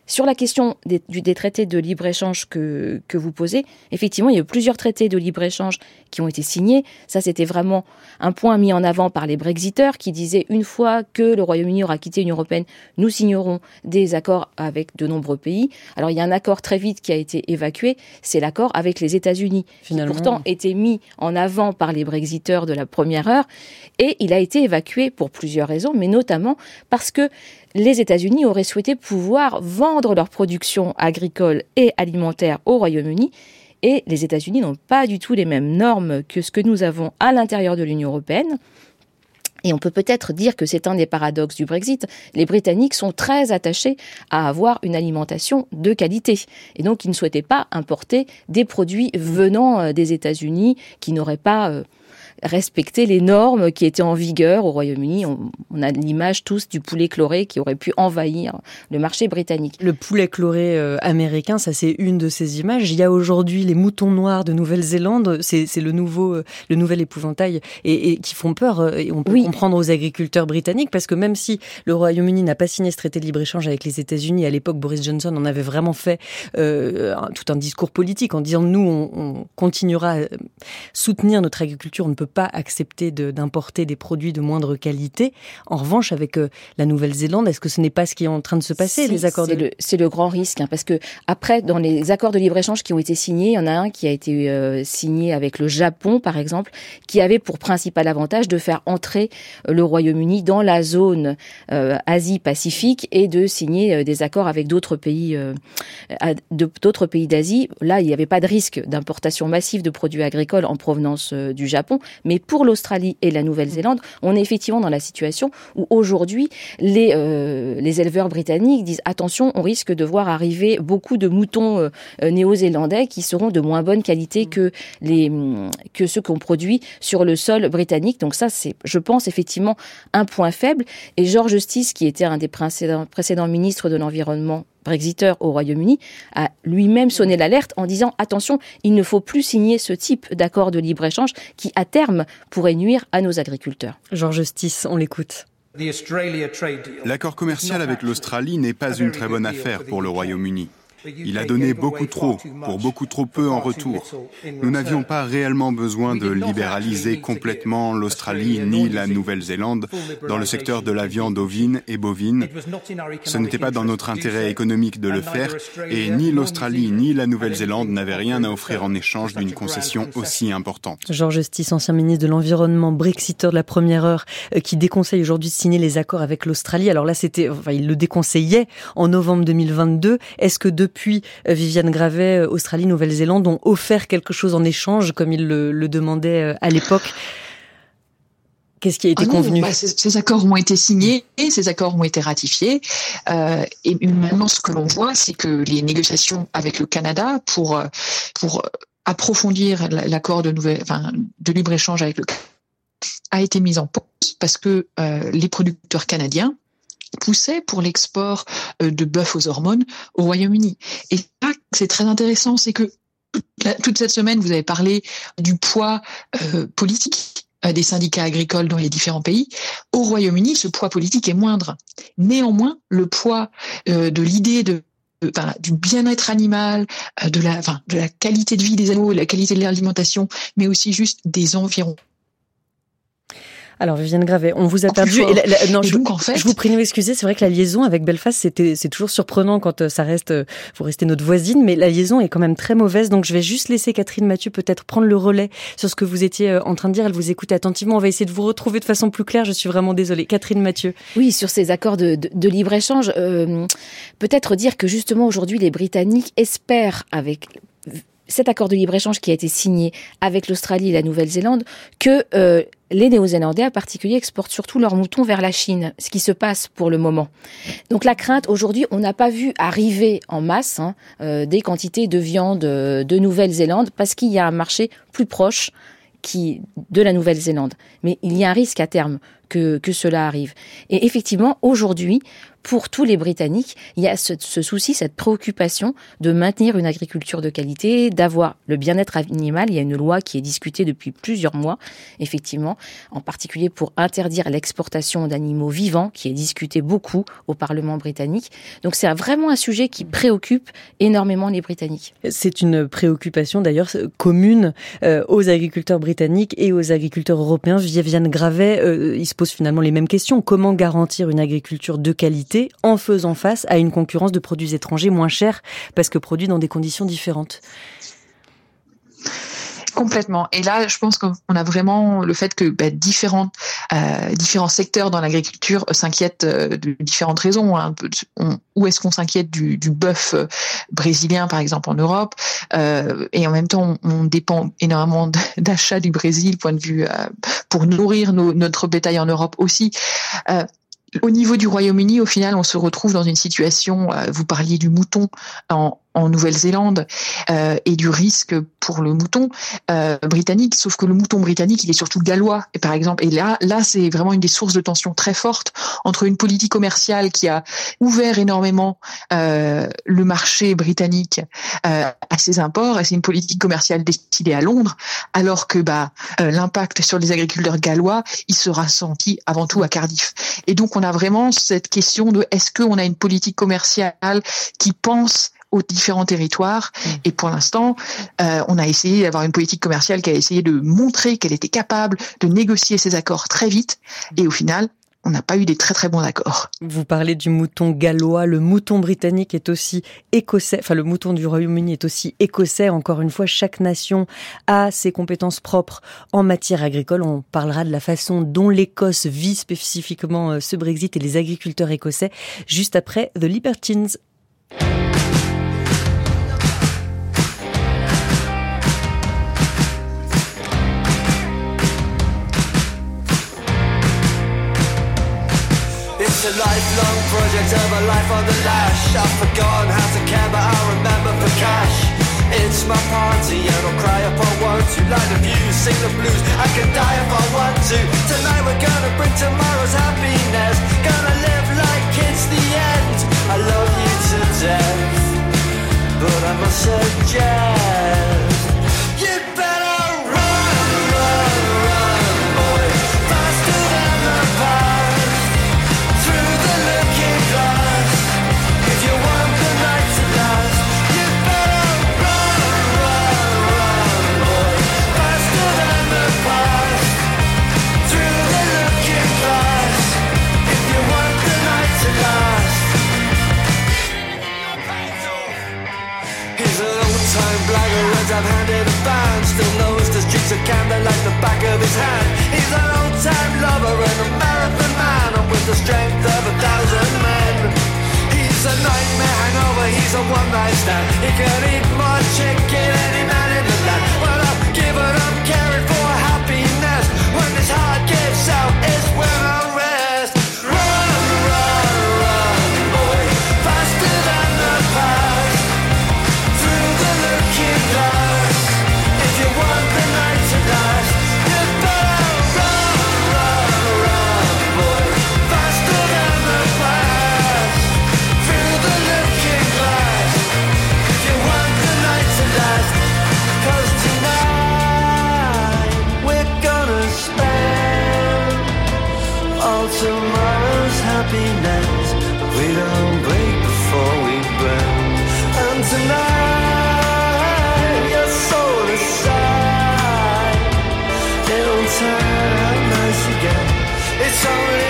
Speaker 6: Sur la question des, des traités de libre-échange que, que vous posez, effectivement, il y a eu plusieurs traités de libre-échange qui ont été signés. Ça, c'était vraiment un point mis en avant par les Brexiteurs qui disaient une fois que le Royaume-Uni aura quitté l'Union européenne, nous signerons des accords avec de nombreux pays. Alors, il y a un accord très vite qui a été évacué, c'est l'accord avec les États-Unis, qui pourtant était mis en avant par les Brexiteurs de la première heure, et il a été évacué pour plusieurs raisons, mais notamment parce que les États-Unis auraient souhaité pouvoir vendre leur production agricole et alimentaire au Royaume-Uni Et les États-Unis n'ont pas du tout les mêmes normes que ce que nous avons à l'intérieur de l'Union européenne. Et on peut peut-être dire que c'est un des paradoxes du Brexit. Les Britanniques sont très attachés à avoir une alimentation de qualité. Et donc, ils ne souhaitaient pas importer des produits venant euh, des États-Unis qui n'auraient pas euh, respecter les normes qui étaient en vigueur au Royaume-Uni. On, a l'image tous du poulet chloré qui aurait pu envahir le marché britannique.
Speaker 1: Le poulet chloré euh, américain, ça c'est une de ces images. Il y a aujourd'hui les moutons noirs de Nouvelle-Zélande, c'est le nouveau, euh, le nouvel épouvantail et, qui font peur. Euh, et on peut comprendre aux agriculteurs britanniques parce que même si le Royaume-Uni n'a pas signé ce traité de libre-échange avec les États-Unis, à l'époque Boris Johnson en avait vraiment fait tout un discours politique en disant nous on, on continuera à soutenir notre agriculture, on ne peut pas accepter d'importer des produits de moindre qualité. En revanche, avec euh, la Nouvelle-Zélande, est-ce que ce n'est pas ce qui est en train de se passer, les accords
Speaker 6: de... C'est le, grand risque, hein, parce que après, dans les accords de libre-échange qui ont été signés, il y en a un qui a été euh, signé avec le Japon, par exemple, qui avait pour principal avantage de faire entrer euh, le Royaume-Uni dans la zone Asie-Pacifique et de signer des accords avec d'autres pays, d'autres pays d'Asie. Là, il n'y avait pas de risque d'importation massive de produits agricoles en provenance du Japon, mais pour l'Australie et la Nouvelle-Zélande, on est effectivement dans la situation où aujourd'hui, les, euh, les éleveurs britanniques disent attention, on risque de voir arriver beaucoup de moutons euh, euh, néo-zélandais qui seront de moins bonne qualité que, les, que ceux qu'on produit sur le sol britannique. Donc ça, c'est, je pense, effectivement un point faible. Et George Justice, qui était un des précédents, précédents ministres de l'Environnement Brexiteur au Royaume-Uni a lui-même sonné l'alerte en disant attention, il ne faut plus signer ce type d'accord de libre-échange qui, à terme, pourrait nuire à nos agriculteurs.
Speaker 1: Georges Justice, on l'écoute.
Speaker 3: L'accord commercial avec l'Australie n'est pas une très bonne affaire pour le Royaume-Uni. Il a donné beaucoup trop pour beaucoup trop peu en retour. Nous n'avions pas réellement besoin de libéraliser complètement l'Australie ni la Nouvelle-Zélande dans le secteur de la viande ovine et bovine. Ce n'était pas dans notre intérêt économique de le faire et ni l'Australie ni la Nouvelle-Zélande n'avaient rien à offrir en échange d'une concession aussi importante.
Speaker 1: Georges Justice, ancien ministre de l'Environnement, brexiteur de la première heure, euh, qui déconseille aujourd'hui de signer les accords avec l'Australie. Alors là, c'était, enfin, il le déconseillait en novembre 2022. Est-ce que depuis depuis euh, Viviane Gravet, euh, Australie, Nouvelle-Zélande ont offert quelque chose en échange, comme ils le, demandaient euh, à l'époque. Qu'est-ce qui a été ah convenu
Speaker 5: bah, ces, accords ont été signés, et ces accords ont été ratifiés. et maintenant, ce que l'on voit, c'est que les négociations avec le Canada pour pour approfondir l'accord de nouvelle, enfin, de libre échange avec le Canada a été mise en pause parce que les producteurs canadiens poussait pour l'export euh, de bœuf aux hormones au Royaume-Uni. Et là, c'est très intéressant, c'est que toute cette semaine, vous avez parlé du poids euh, politique euh, des syndicats agricoles dans les différents pays. Au Royaume-Uni, ce poids politique est moindre. Néanmoins, le poids de l'idée de du bien-être animal, de la, enfin, de la qualité de vie des animaux, de la qualité de l'alimentation, mais aussi juste des environs
Speaker 1: alors, Viviane Gravet, on vous a perdu. non, je, donc, en fait... je, vous prie de m'excuser. C'est vrai que la liaison avec Belfast, c'était, c'est toujours surprenant quand euh, ça reste, euh, vous restez notre voisine, mais la liaison est quand même très mauvaise. Donc, je vais juste laisser Catherine Mathieu peut-être prendre le relais sur ce que vous étiez euh, en train de dire. Elle vous écoute attentivement. On va essayer de vous retrouver de façon plus claire. Je suis vraiment désolée. Catherine Mathieu.
Speaker 6: Oui, sur ces accords de, de, libre-échange, peut-être dire que justement aujourd'hui, les Britanniques espèrent avec cet accord de libre-échange qui a été signé avec l'Australie et la Nouvelle-Zélande, que euh, les Néo-Zélandais en particulier exportent surtout leurs moutons vers la Chine, ce qui se passe pour le moment. Donc la crainte, aujourd'hui, on n'a pas vu arriver en masse hein, euh, des quantités de viande euh, de Nouvelle-Zélande parce qu'il y a un marché plus proche qui de la Nouvelle-Zélande. Mais il y a un risque à terme que, que cela arrive. Et effectivement, aujourd'hui, pour tous les Britanniques, il y a ce, souci, cette préoccupation de maintenir une agriculture de qualité, d'avoir le bien-être animal. Il y a une loi qui est discutée depuis plusieurs mois, effectivement, en particulier pour interdire l'exportation d'animaux vivants, qui est discutée beaucoup au Parlement britannique. Donc c'est vraiment un sujet qui préoccupe énormément les Britanniques.
Speaker 1: C'est une préoccupation d'ailleurs commune euh, aux agriculteurs britanniques et aux agriculteurs européens. Viviane Gravet, euh, pose finalement les mêmes questions. Comment garantir une agriculture de qualité en faisant face à une concurrence de produits étrangers moins chers parce que produits dans des conditions différentes?
Speaker 5: Complètement. Et là, je pense qu'on a vraiment le fait que bah, différents, euh, différents secteurs dans l'agriculture s'inquiètent euh, de différentes raisons. Hein. où est-ce qu'on s'inquiète du, du bœuf euh, brésilien, par exemple, en Europe euh, Et en même temps, on, dépend énormément [laughs] d'achats du Brésil, point de vue euh, pour nourrir nos, notre bétail en Europe aussi. Euh, au niveau du Royaume-Uni, au final, on se retrouve dans une situation, vous parliez du mouton en, en Nouvelle-Zélande euh, et du risque pour le mouton euh, britannique. Sauf que le mouton britannique, il est surtout gallois, par exemple. Et là, là, c'est vraiment une des sources de tension très forte entre une politique commerciale qui a ouvert énormément euh, le marché britannique euh, à ses imports, et c'est une politique commerciale décidée à Londres, alors que bah euh, l'impact sur les agriculteurs gallois, il sera senti avant tout à Cardiff. Et donc, on a vraiment cette question de est-ce qu'on a une politique commerciale qui pense aux différents territoires. Mm. Et pour l'instant, euh, on a essayé d'avoir une politique commerciale qui a essayé de montrer qu'elle était capable de négocier ces accords très vite. Et au final, on n'a pas eu des très très bons accords.
Speaker 1: Vous parlez du mouton gallois, le mouton britannique est aussi écossais, enfin le mouton du Royaume-Uni est aussi écossais. Encore une fois, chaque nation a ses compétences propres en matière agricole. On parlera de la façon dont l'Écosse vit spécifiquement euh, ce Brexit et les agriculteurs écossais juste après The Libertines.
Speaker 8: Lifelong project of a life on the lash. I've forgotten how to care but I remember for cash. It's my party and I'll cry if I want to. Light the views, sing the blues, I can die if I want to. Tonight we're gonna bring tomorrow's happiness. Gonna live like it's the end. I love you to death But I must suggest handed Still knows the streets of Camden like the back of his hand. He's an old-time lover and a marathon man And with the strength of a thousand men. He's a nightmare hangover, he's a one-night stand. He could eat more chicken any man in the land. Well, I've given up caring for happiness. When his heart gives out is when tomorrow's happiness. We don't break before we burn. And tonight, your soul aside, it'll turn nice again. It's only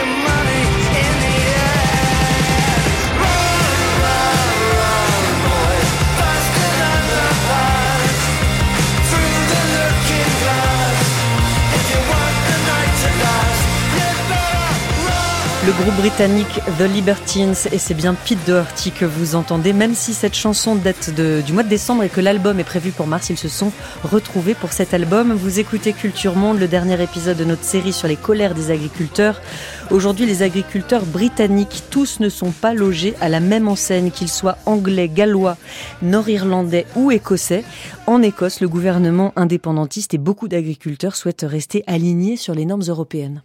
Speaker 1: Le groupe britannique The Libertines et c'est bien Pete Doherty que vous entendez. Même si cette chanson date du mois de décembre et que l'album est prévu pour mars, ils se sont retrouvés pour cet album. Vous écoutez Culture Monde, le dernier épisode de notre série sur les colères des agriculteurs. Aujourd'hui, les agriculteurs britanniques, tous ne sont pas logés à la même enseigne, qu'ils soient anglais, gallois, nord-irlandais ou écossais. En Écosse, le gouvernement indépendantiste et beaucoup d'agriculteurs souhaitent rester alignés sur les normes européennes.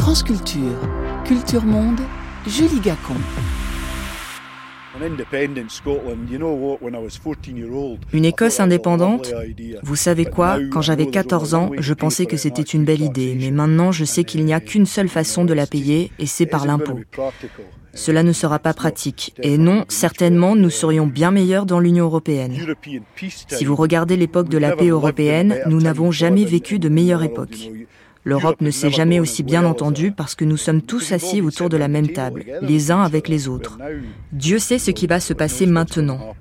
Speaker 9: France Culture, Culture Monde, Julie Gacon.
Speaker 10: Une Écosse indépendante Vous savez quoi Quand j'avais 14 ans, je pensais que c'était une belle idée, mais maintenant je sais qu'il n'y a qu'une seule façon de la payer, et c'est par l'impôt. Cela ne sera pas pratique. Et non, certainement, nous serions bien meilleurs dans l'Union européenne. Si vous regardez l'époque de la paix européenne, nous n'avons jamais vécu de meilleure époque. L'Europe ne s'est jamais aussi bien entendue parce que nous sommes tous assis autour de la même table, les uns avec les autres. Dieu sait ce qui va se passer maintenant.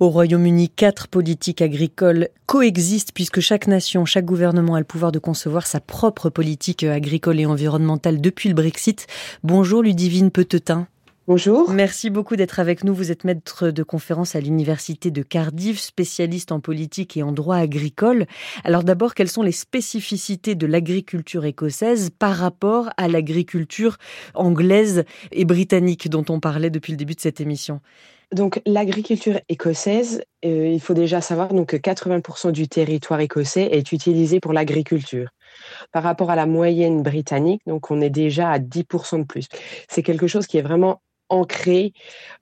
Speaker 1: Au Royaume-Uni, quatre politiques agricoles coexistent puisque chaque nation, chaque gouvernement a le pouvoir de concevoir sa propre politique agricole et environnementale depuis le Brexit. Bonjour Ludivine Petetin.
Speaker 11: Bonjour.
Speaker 1: Merci beaucoup d'être avec nous. Vous êtes maître de conférence à l'Université de Cardiff, spécialiste en politique et en droit agricole. Alors d'abord, quelles sont les spécificités de l'agriculture écossaise par rapport à l'agriculture anglaise et britannique dont on parlait depuis le début de cette émission?
Speaker 11: Donc l'agriculture écossaise, euh, il faut déjà savoir donc, que 80% du territoire écossais est utilisé pour l'agriculture. Par rapport à la moyenne britannique, donc on est déjà à 10% de plus. C'est quelque chose qui est vraiment ancré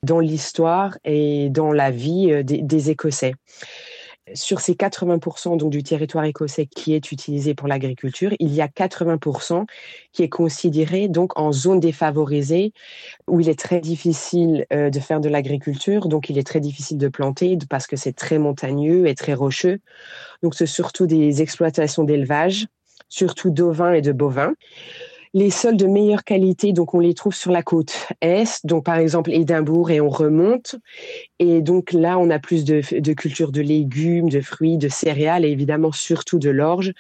Speaker 11: dans l'histoire et dans la vie euh, des, Écossais. Sur ces 80% donc, du territoire écossais qui est utilisé pour l'agriculture, il y a 80% qui est considéré donc en zone défavorisée où il est très difficile euh, de faire de l'agriculture, donc il est très difficile de planter parce que c'est très montagneux et très rocheux. Donc c'est surtout des exploitations d'élevage, surtout d'ovins et de bovins. Les sols de meilleure qualité, donc on les trouve sur la côte est, donc par exemple Édimbourg, et on remonte. Et donc là, on a plus de, de cultures de légumes, de fruits, de céréales et évidemment surtout de l'orge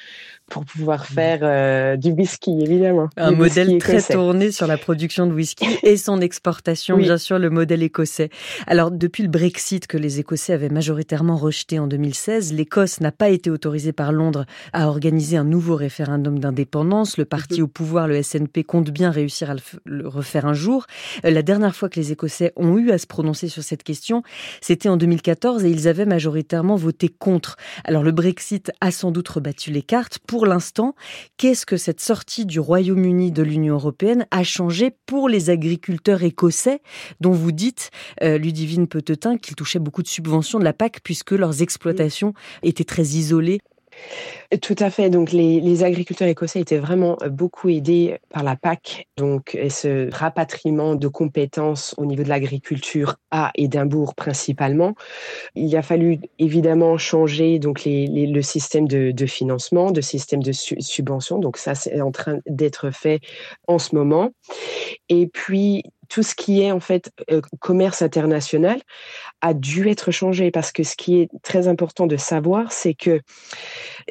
Speaker 11: pour pouvoir mmh. faire euh, du whisky, évidemment.
Speaker 1: Un modèle très tourné sur la production de whisky et son exportation, bien sûr, le modèle écossais. Alors, depuis le Brexit que les Écossais avaient majoritairement rejeté en 2016, l'Écosse n'a pas été autorisée par Londres à organiser un nouveau référendum d'indépendance. Le parti mmh. au pouvoir, le SNP, compte bien réussir à le refaire un jour. Euh, la dernière fois que les Écossais ont eu à se prononcer sur cette question, c'était en 2014 et ils avaient majoritairement voté contre. Alors, le Brexit a sans doute rebattu les cartes. Pour pour l'instant, qu'est-ce que cette sortie du Royaume-Uni de l'Union européenne a changé pour les agriculteurs écossais, dont vous dites, euh, Ludivine Petetin, qu'ils touchaient beaucoup de subventions de la PAC puisque leurs exploitations étaient très isolées
Speaker 11: tout à fait. Donc, les, agriculteurs écossais étaient vraiment euh, beaucoup aidés par la PAC. Donc, ce rapatriement de compétences au niveau de l'agriculture à Édimbourg principalement. Il a fallu évidemment changer donc le système de, financement, de système de subvention. Donc, ça, c'est en train d'être fait en ce moment. Et puis, tout ce qui est en fait euh, commerce international a dû être changé parce que ce qui est très important de savoir, c'est que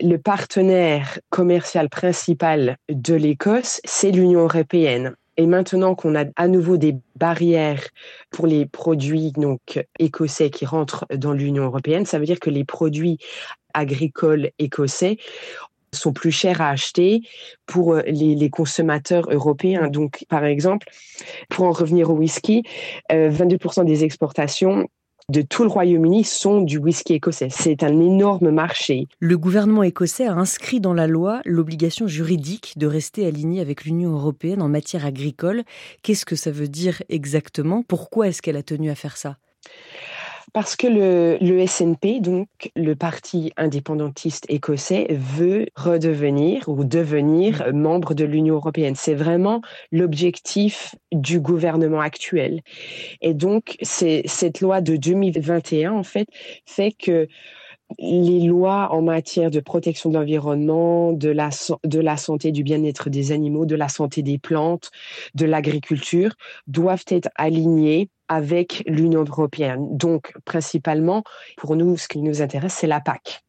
Speaker 11: le partenaire commercial principal de l'Écosse, c'est l'Union européenne. Et maintenant qu'on a à nouveau des barrières pour les produits écossais qui rentrent dans l'Union européenne, ça veut dire que les produits agricoles écossais sont plus chers à acheter pour euh, les, consommateurs européens. Donc, par exemple, pour en revenir au whisky, 22% euh, des exportations de tout le Royaume-Uni sont du whisky écossais. C'est un énorme marché.
Speaker 1: Le gouvernement écossais a inscrit dans la loi l'obligation juridique de rester aligné avec l'Union européenne en matière agricole. Qu'est-ce que ça veut dire exactement? Pourquoi est-ce qu'elle a tenu à faire ça?
Speaker 11: Parce que le, le, SNP, donc le parti indépendantiste écossais, veut redevenir ou devenir mmh. membre de l'Union européenne. C'est vraiment l'objectif du gouvernement actuel. Et donc, c'est cette loi de 2021, en fait, fait que les lois en matière de protection de l'environnement, de la, de la santé, du bien-être des animaux, de la santé des plantes, de l'agriculture doivent être alignées avec l'Union européenne. Donc, principalement, pour nous, ce qui nous intéresse, c'est la PAC.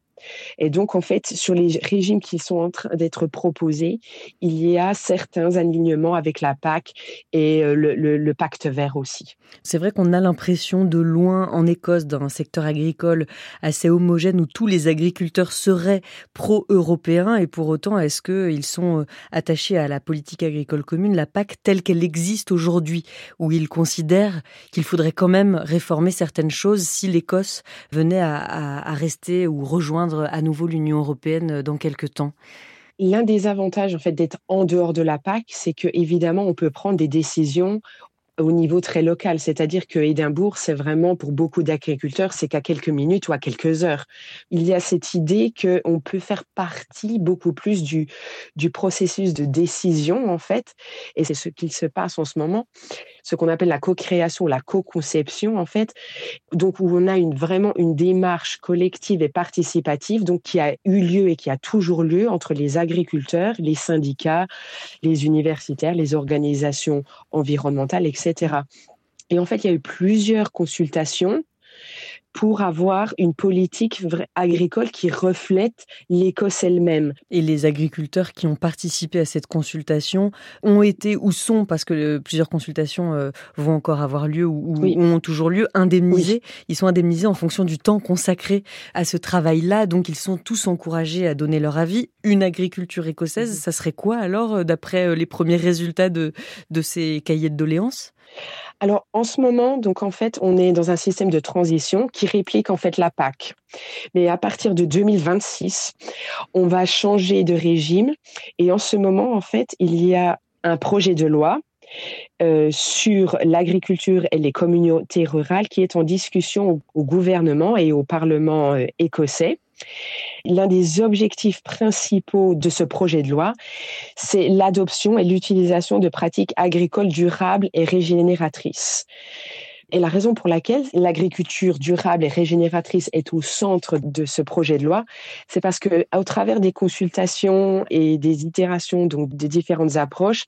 Speaker 11: Et donc, en fait, sur les régimes qui sont en train d'être proposés, il y a certains alignements avec la PAC et euh, le, pacte vert aussi.
Speaker 1: C'est vrai qu'on a l'impression de loin en Écosse, dans un secteur agricole assez homogène où tous les agriculteurs seraient pro-européens et pour autant, est-ce qu'ils sont euh, attachés à la politique agricole commune, la PAC telle qu'elle existe aujourd'hui, où ils considèrent qu'il faudrait quand même réformer certaines choses si l'Écosse venait à rester ou rejoindre à nouveau l'Union européenne dans quelques temps?
Speaker 11: L'un des avantages en fait d'être en dehors de la PAC, c'est que évidemment on peut prendre des décisions au niveau très local, c'est-à-dire que Édimbourg, c'est vraiment pour beaucoup d'agriculteurs, c'est qu'à quelques minutes ou à quelques heures. Il y a cette idée qu'on peut faire partie beaucoup plus du, du processus de décision, en fait, et c'est ce qu'il se passe en ce moment, ce qu'on appelle la co-création, la co-conception, en fait, donc où on a une, vraiment une démarche collective et participative, donc qui a eu lieu et qui a toujours lieu entre les agriculteurs, les syndicats, les universitaires, les organisations environnementales, etc. Et en fait, il y a eu plusieurs consultations pour avoir une politique agricole qui reflète l'Écosse elle-même.
Speaker 1: Et les agriculteurs qui ont participé à cette consultation ont été ou sont, parce que euh, plusieurs consultations euh, vont encore avoir lieu ou, ont toujours lieu, indemnisés. Ils sont indemnisés en fonction du temps consacré à ce travail-là. Donc ils sont tous encouragés à donner leur avis. Une agriculture écossaise, ça serait quoi alors, euh, d'après les premiers résultats de, de ces cahiers de doléances?
Speaker 11: Alors en ce moment, donc en fait, on est dans un système de transition qui réplique en fait la PAC. Mais à partir de 2026, on va changer de régime et en ce moment, en fait, il y a un projet de loi euh, sur l'agriculture et les communautés rurales qui est en discussion au, gouvernement et au Parlement euh, écossais. L'un des objectifs principaux de ce projet de loi, c'est l'adoption et l'utilisation de pratiques agricoles durables et régénératrices. Et la raison pour laquelle l'agriculture durable et régénératrice est au centre de ce projet de loi, c'est parce que, au travers des consultations et des itérations, donc des différentes approches,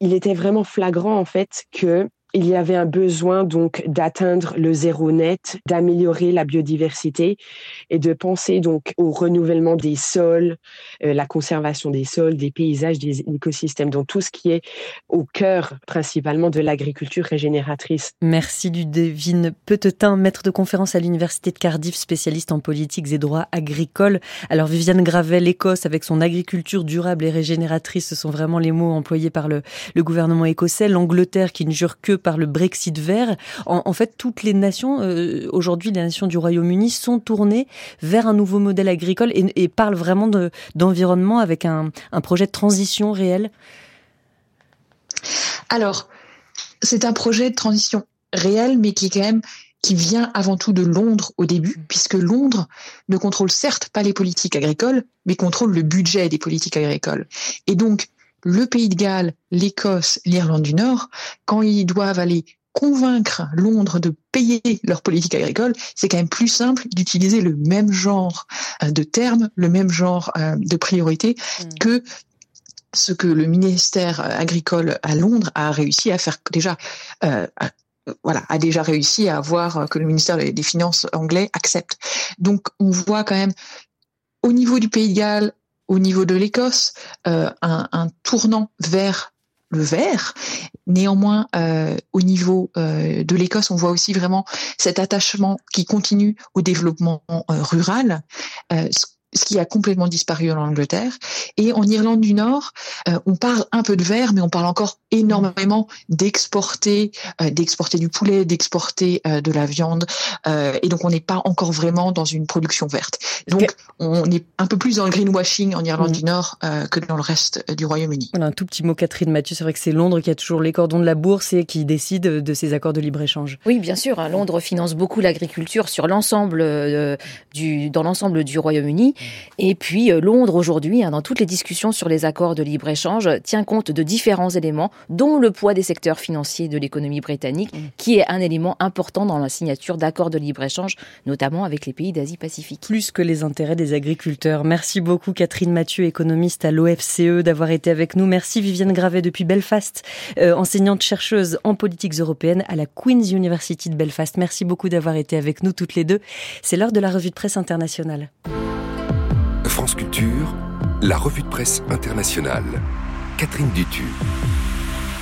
Speaker 11: il était vraiment flagrant en fait que il y avait un besoin donc d'atteindre le zéro net, d'améliorer la biodiversité et de penser donc au renouvellement des sols, euh, la conservation des sols, des paysages, des écosystèmes, donc tout ce qui est au cœur principalement de l'agriculture régénératrice.
Speaker 1: Merci Ludivine Petetin, maître de conférence à l'université de Cardiff, spécialiste en politiques et droits agricoles. Alors Viviane Gravel, l'Écosse avec son agriculture durable et régénératrice, ce sont vraiment les mots employés par le, le gouvernement écossais. L'Angleterre qui ne jure que par le Brexit vert. En, fait, toutes les nations, euh, aujourd'hui, les nations du Royaume-Uni sont tournées vers un nouveau modèle agricole et, parlent vraiment d'environnement avec un, projet de transition réel.
Speaker 5: Alors, c'est un projet de transition réel, mais qui est quand même qui vient avant tout de Londres au début, puisque Londres ne contrôle certes pas les politiques agricoles, mais contrôle le budget des politiques agricoles. Et donc, le Pays de Galles, l'Écosse, l'Irlande du Nord, quand ils doivent aller convaincre Londres de payer leur politique agricole, c'est quand même plus simple d'utiliser le même genre euh, de termes, le même genre euh, de priorité mm. que ce que le ministère agricole à Londres a réussi à faire déjà. Euh, voilà, a déjà réussi à avoir que le ministère des Finances anglais accepte. Donc, on voit quand même au niveau du Pays de Galles, au niveau de l'Écosse euh, un, tournant vers le vert. Néanmoins, euh, au niveau euh, de l'Écosse, on voit aussi vraiment cet attachement qui continue au développement rural, qui a complètement disparu en Angleterre. Et en Irlande du Nord, euh, on parle un peu de verre, mais on parle encore énormément d'exporter, euh, d'exporter du poulet, d'exporter euh, de la viande. et donc, on n'est pas encore vraiment dans une production verte. Donc, on est un peu plus dans le greenwashing en Irlande mm. du Nord que dans le reste du Royaume-Uni.
Speaker 1: Voilà, un tout petit mot, Catherine Mathieu. C'est vrai que c'est Londres qui a toujours les cordons de la bourse et qui décide de ces accords de libre-échange.
Speaker 6: Oui, bien sûr. Hein, Londres finance beaucoup l'agriculture sur l'ensemble du, dans l'ensemble du Royaume-Uni. Et puis euh, Londres aujourd'hui, hein, dans toutes les discussions sur les accords de libre-échange, tient compte de différents éléments, dont le poids des secteurs financiers de l'économie britannique, mm. qui est un élément important dans la signature d'accords de libre-échange, notamment avec les pays d'Asie-Pacifique.
Speaker 1: Plus que les intérêts des agriculteurs. Merci beaucoup Catherine Mathieu, économiste à l'OFCE, d'avoir été avec nous. Merci Viviane Gravet depuis Belfast, euh, enseignante chercheuse en politiques européennes à la Queen's University de Belfast. Merci beaucoup d'avoir été avec nous toutes les deux. C'est l'heure de la revue de presse internationale.
Speaker 12: La revue de presse internationale. Catherine Dutu.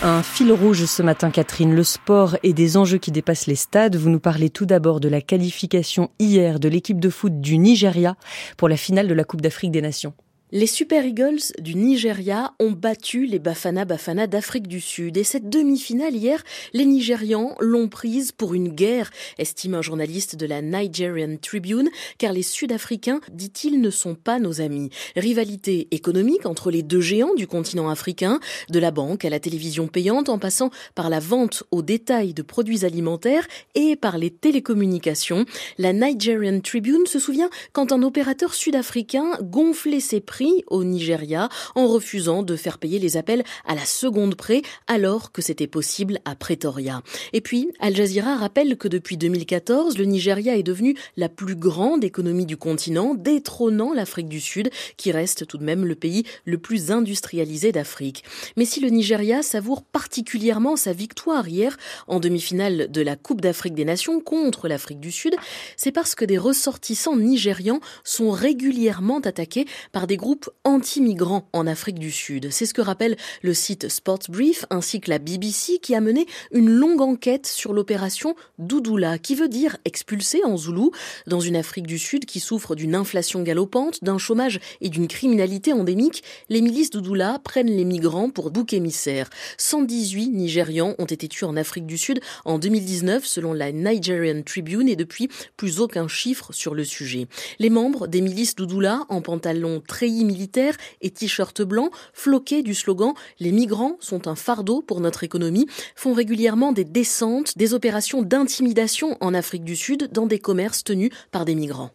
Speaker 1: Un fil rouge ce matin, Catherine, le sport et des enjeux qui dépassent les stades. Vous nous parlez tout d'abord de la qualification hier de l'équipe de foot du Nigeria pour la finale de la Coupe d'Afrique des Nations.
Speaker 13: Les Super Eagles du Nigeria ont battu les Bafana Bafana d'Afrique du Sud et cette demi-finale hier, les Nigérians l'ont prise pour une guerre, estime un journaliste de la Nigerian Tribune, car les Sud-Africains, dit-il, ne sont pas nos amis. Rivalité économique entre les deux géants du continent africain, de la banque à la télévision payante en passant par la vente au détail de produits alimentaires et par les télécommunications. La Nigerian Tribune se souvient quand un opérateur sud-africain gonflait ses prix au Nigeria en refusant de faire payer les appels à la seconde près alors que c'était possible à Pretoria. Et puis, Al Jazeera rappelle que depuis 2014, le Nigeria est devenu la plus grande économie du continent, détrônant l'Afrique du Sud, qui reste tout de même le pays le plus industrialisé d'Afrique. Mais si le Nigeria savoure particulièrement sa victoire hier en demi-finale de la Coupe d'Afrique des Nations contre l'Afrique du Sud, c'est parce que des ressortissants nigérians sont régulièrement attaqués par des groupes anti-migrants en Afrique du Sud. C'est ce que rappelle le site Sports Brief ainsi que la BBC qui a mené une longue enquête sur l'opération Doudoula, qui veut dire expulser en zoulou dans une Afrique du Sud qui souffre d'une inflation galopante, d'un chômage et d'une criminalité endémique. Les milices Doudoula prennent les migrants pour bouc émissaire. 118 Nigérians ont été tués en Afrique du Sud en 2019 selon la Nigerian Tribune et depuis plus aucun chiffre sur le sujet. Les membres des milices Doudoula en pantalon treillis militaire et t-shirt blanc, floqués du slogan Les migrants sont un fardeau pour notre économie, font régulièrement des descentes, des opérations d'intimidation en Afrique du Sud dans des commerces tenus par des migrants.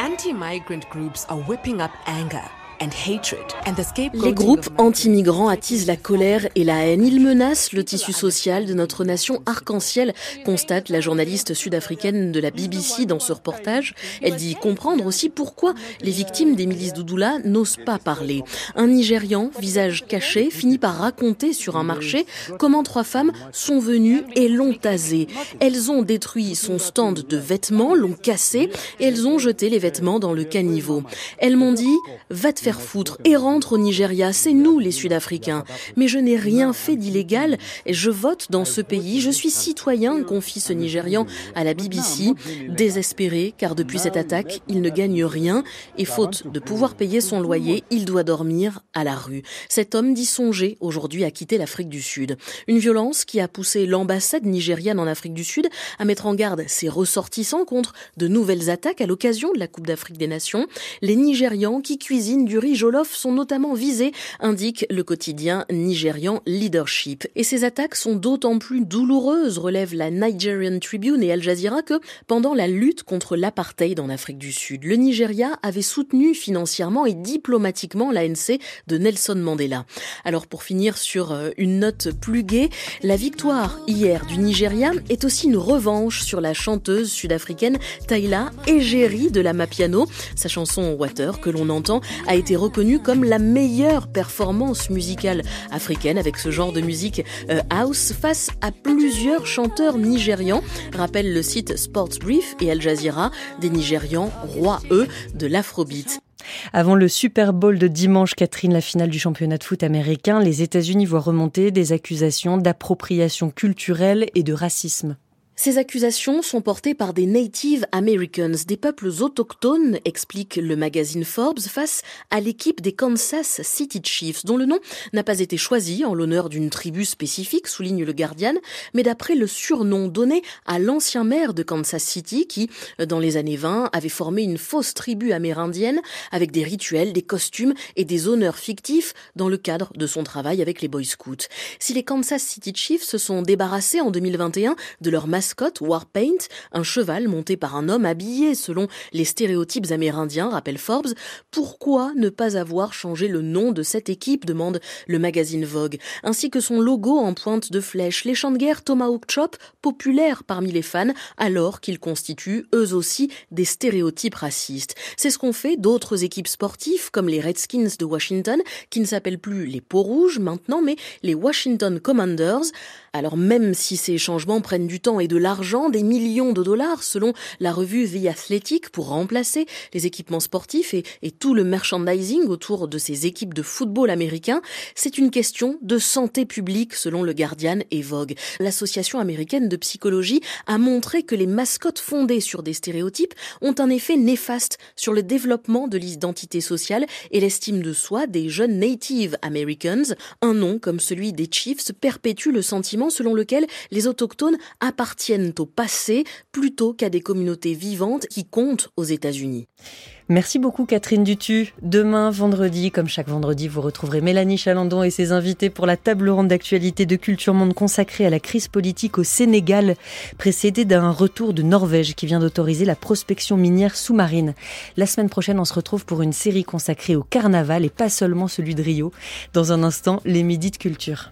Speaker 14: Anti-migrant groups are whipping up anger.
Speaker 13: Les groupes anti-migrants attisent la colère et la haine. Ils menacent le tissu social de notre nation arc-en-ciel, constate la journaliste sud-africaine de la BBC dans ce reportage. Elle dit comprendre aussi pourquoi les victimes des milices d'Oudoula n'osent pas parler. Un Nigérian, visage caché, finit par raconter sur un marché comment trois femmes sont venues et l'ont tasé. Elles ont détruit son stand de vêtements, l'ont cassé et elles ont jeté les vêtements dans le caniveau. Elles m'ont dit, va te faire foutre et rentre au Nigeria, c'est nous les Sud-Africains. Mais je n'ai rien fait d'illégal et je vote dans ce pays, je suis citoyen, confie ce Nigérian à la BBC, désespéré car depuis cette attaque, il ne gagne rien et faute de pouvoir payer son loyer, il doit dormir à la rue. Cet homme dit songer aujourd'hui à quitter l'Afrique du Sud. Une violence qui a poussé l'ambassade nigériane en Afrique du Sud à mettre en garde ses ressortissants contre de nouvelles attaques à l'occasion de la Coupe d'Afrique des Nations. Les Nigérians qui cuisinent du riz jollof sont notamment visés, indique le quotidien nigérian Leadership. Et ces attaques sont d'autant plus douloureuses, relève la Nigerian Tribune et Al Jazeera, que pendant la lutte contre l'apartheid en Afrique du Sud, le Nigeria avait soutenu financièrement et diplomatiquement l'ANC de Nelson Mandela. Alors pour finir sur euh, une note plus gaie, la victoire hier du Nigeria est aussi une revanche sur la chanteuse sud-africaine Tayla Egeri de la Mapiano. Sa chanson Water que l'on entend a été reconnue comme la meilleure performance musicale africaine avec ce genre de musique euh, house face à plusieurs chanteurs nigérians, rappelle le site Sports Brief et Al Jazeera, des Nigérians rois eux de l'afrobeat.
Speaker 1: Avant le Super Bowl de dimanche, Catherine, la finale du championnat de foot américain, les États-Unis voient remonter des accusations d'appropriation culturelle et de racisme.
Speaker 13: Ces accusations sont portées par des Native Americans, des peuples autochtones, explique le magazine Forbes, face à l'équipe des Kansas City Chiefs, dont le nom n'a pas été choisi en l'honneur d'une tribu spécifique, souligne le Guardian, mais d'après le surnom donné à l'ancien maire de Kansas City qui, dans les années 20, avait formé une fausse tribu amérindienne avec des rituels, des costumes et des honneurs fictifs dans le cadre de son travail avec les Boy Scouts. Si les Kansas City Chiefs se sont débarrassés en 2021 de leur mascotte Scott Warpaint, un cheval monté par un homme habillé selon les stéréotypes amérindiens, rappelle Forbes. Pourquoi ne pas avoir changé le nom de cette équipe demande le magazine Vogue, ainsi que son logo en pointe de flèche, les champs de guerre Tomahawk Chop, populaires parmi les fans, alors qu'ils constituent eux aussi des stéréotypes racistes. C'est ce qu'ont fait d'autres équipes sportives, comme les Redskins de Washington, qui ne s'appellent plus les Peaux Rouges maintenant, mais les Washington Commanders. Alors même si ces changements prennent du temps et de l'argent, des millions de dollars selon la revue The Athletic pour remplacer les équipements sportifs et, tout le merchandising autour de ces équipes de football américains, c'est une question de santé publique selon le Guardian et Vogue. L'association américaine de psychologie a montré que les mascottes fondées sur des stéréotypes ont un effet néfaste sur le développement de l'identité sociale et l'estime de soi des jeunes Native Americans. Un nom comme celui des Chiefs perpétue le sentiment selon lequel les autochtones appartiennent au passé plutôt qu'à des communautés vivantes qui comptent aux États-Unis.
Speaker 1: Merci beaucoup Catherine Dutu. Demain, vendredi, comme chaque vendredi, vous retrouverez Mélanie Chalandon et ses invités pour la table ronde d'actualité de Culture Monde consacrée à la crise politique au Sénégal, précédée d'un retour de Norvège qui vient d'autoriser la prospection minière sous-marine. La semaine prochaine, on se retrouve pour une série consacrée au carnaval et pas seulement celui de Rio. Dans un instant, les midis de culture.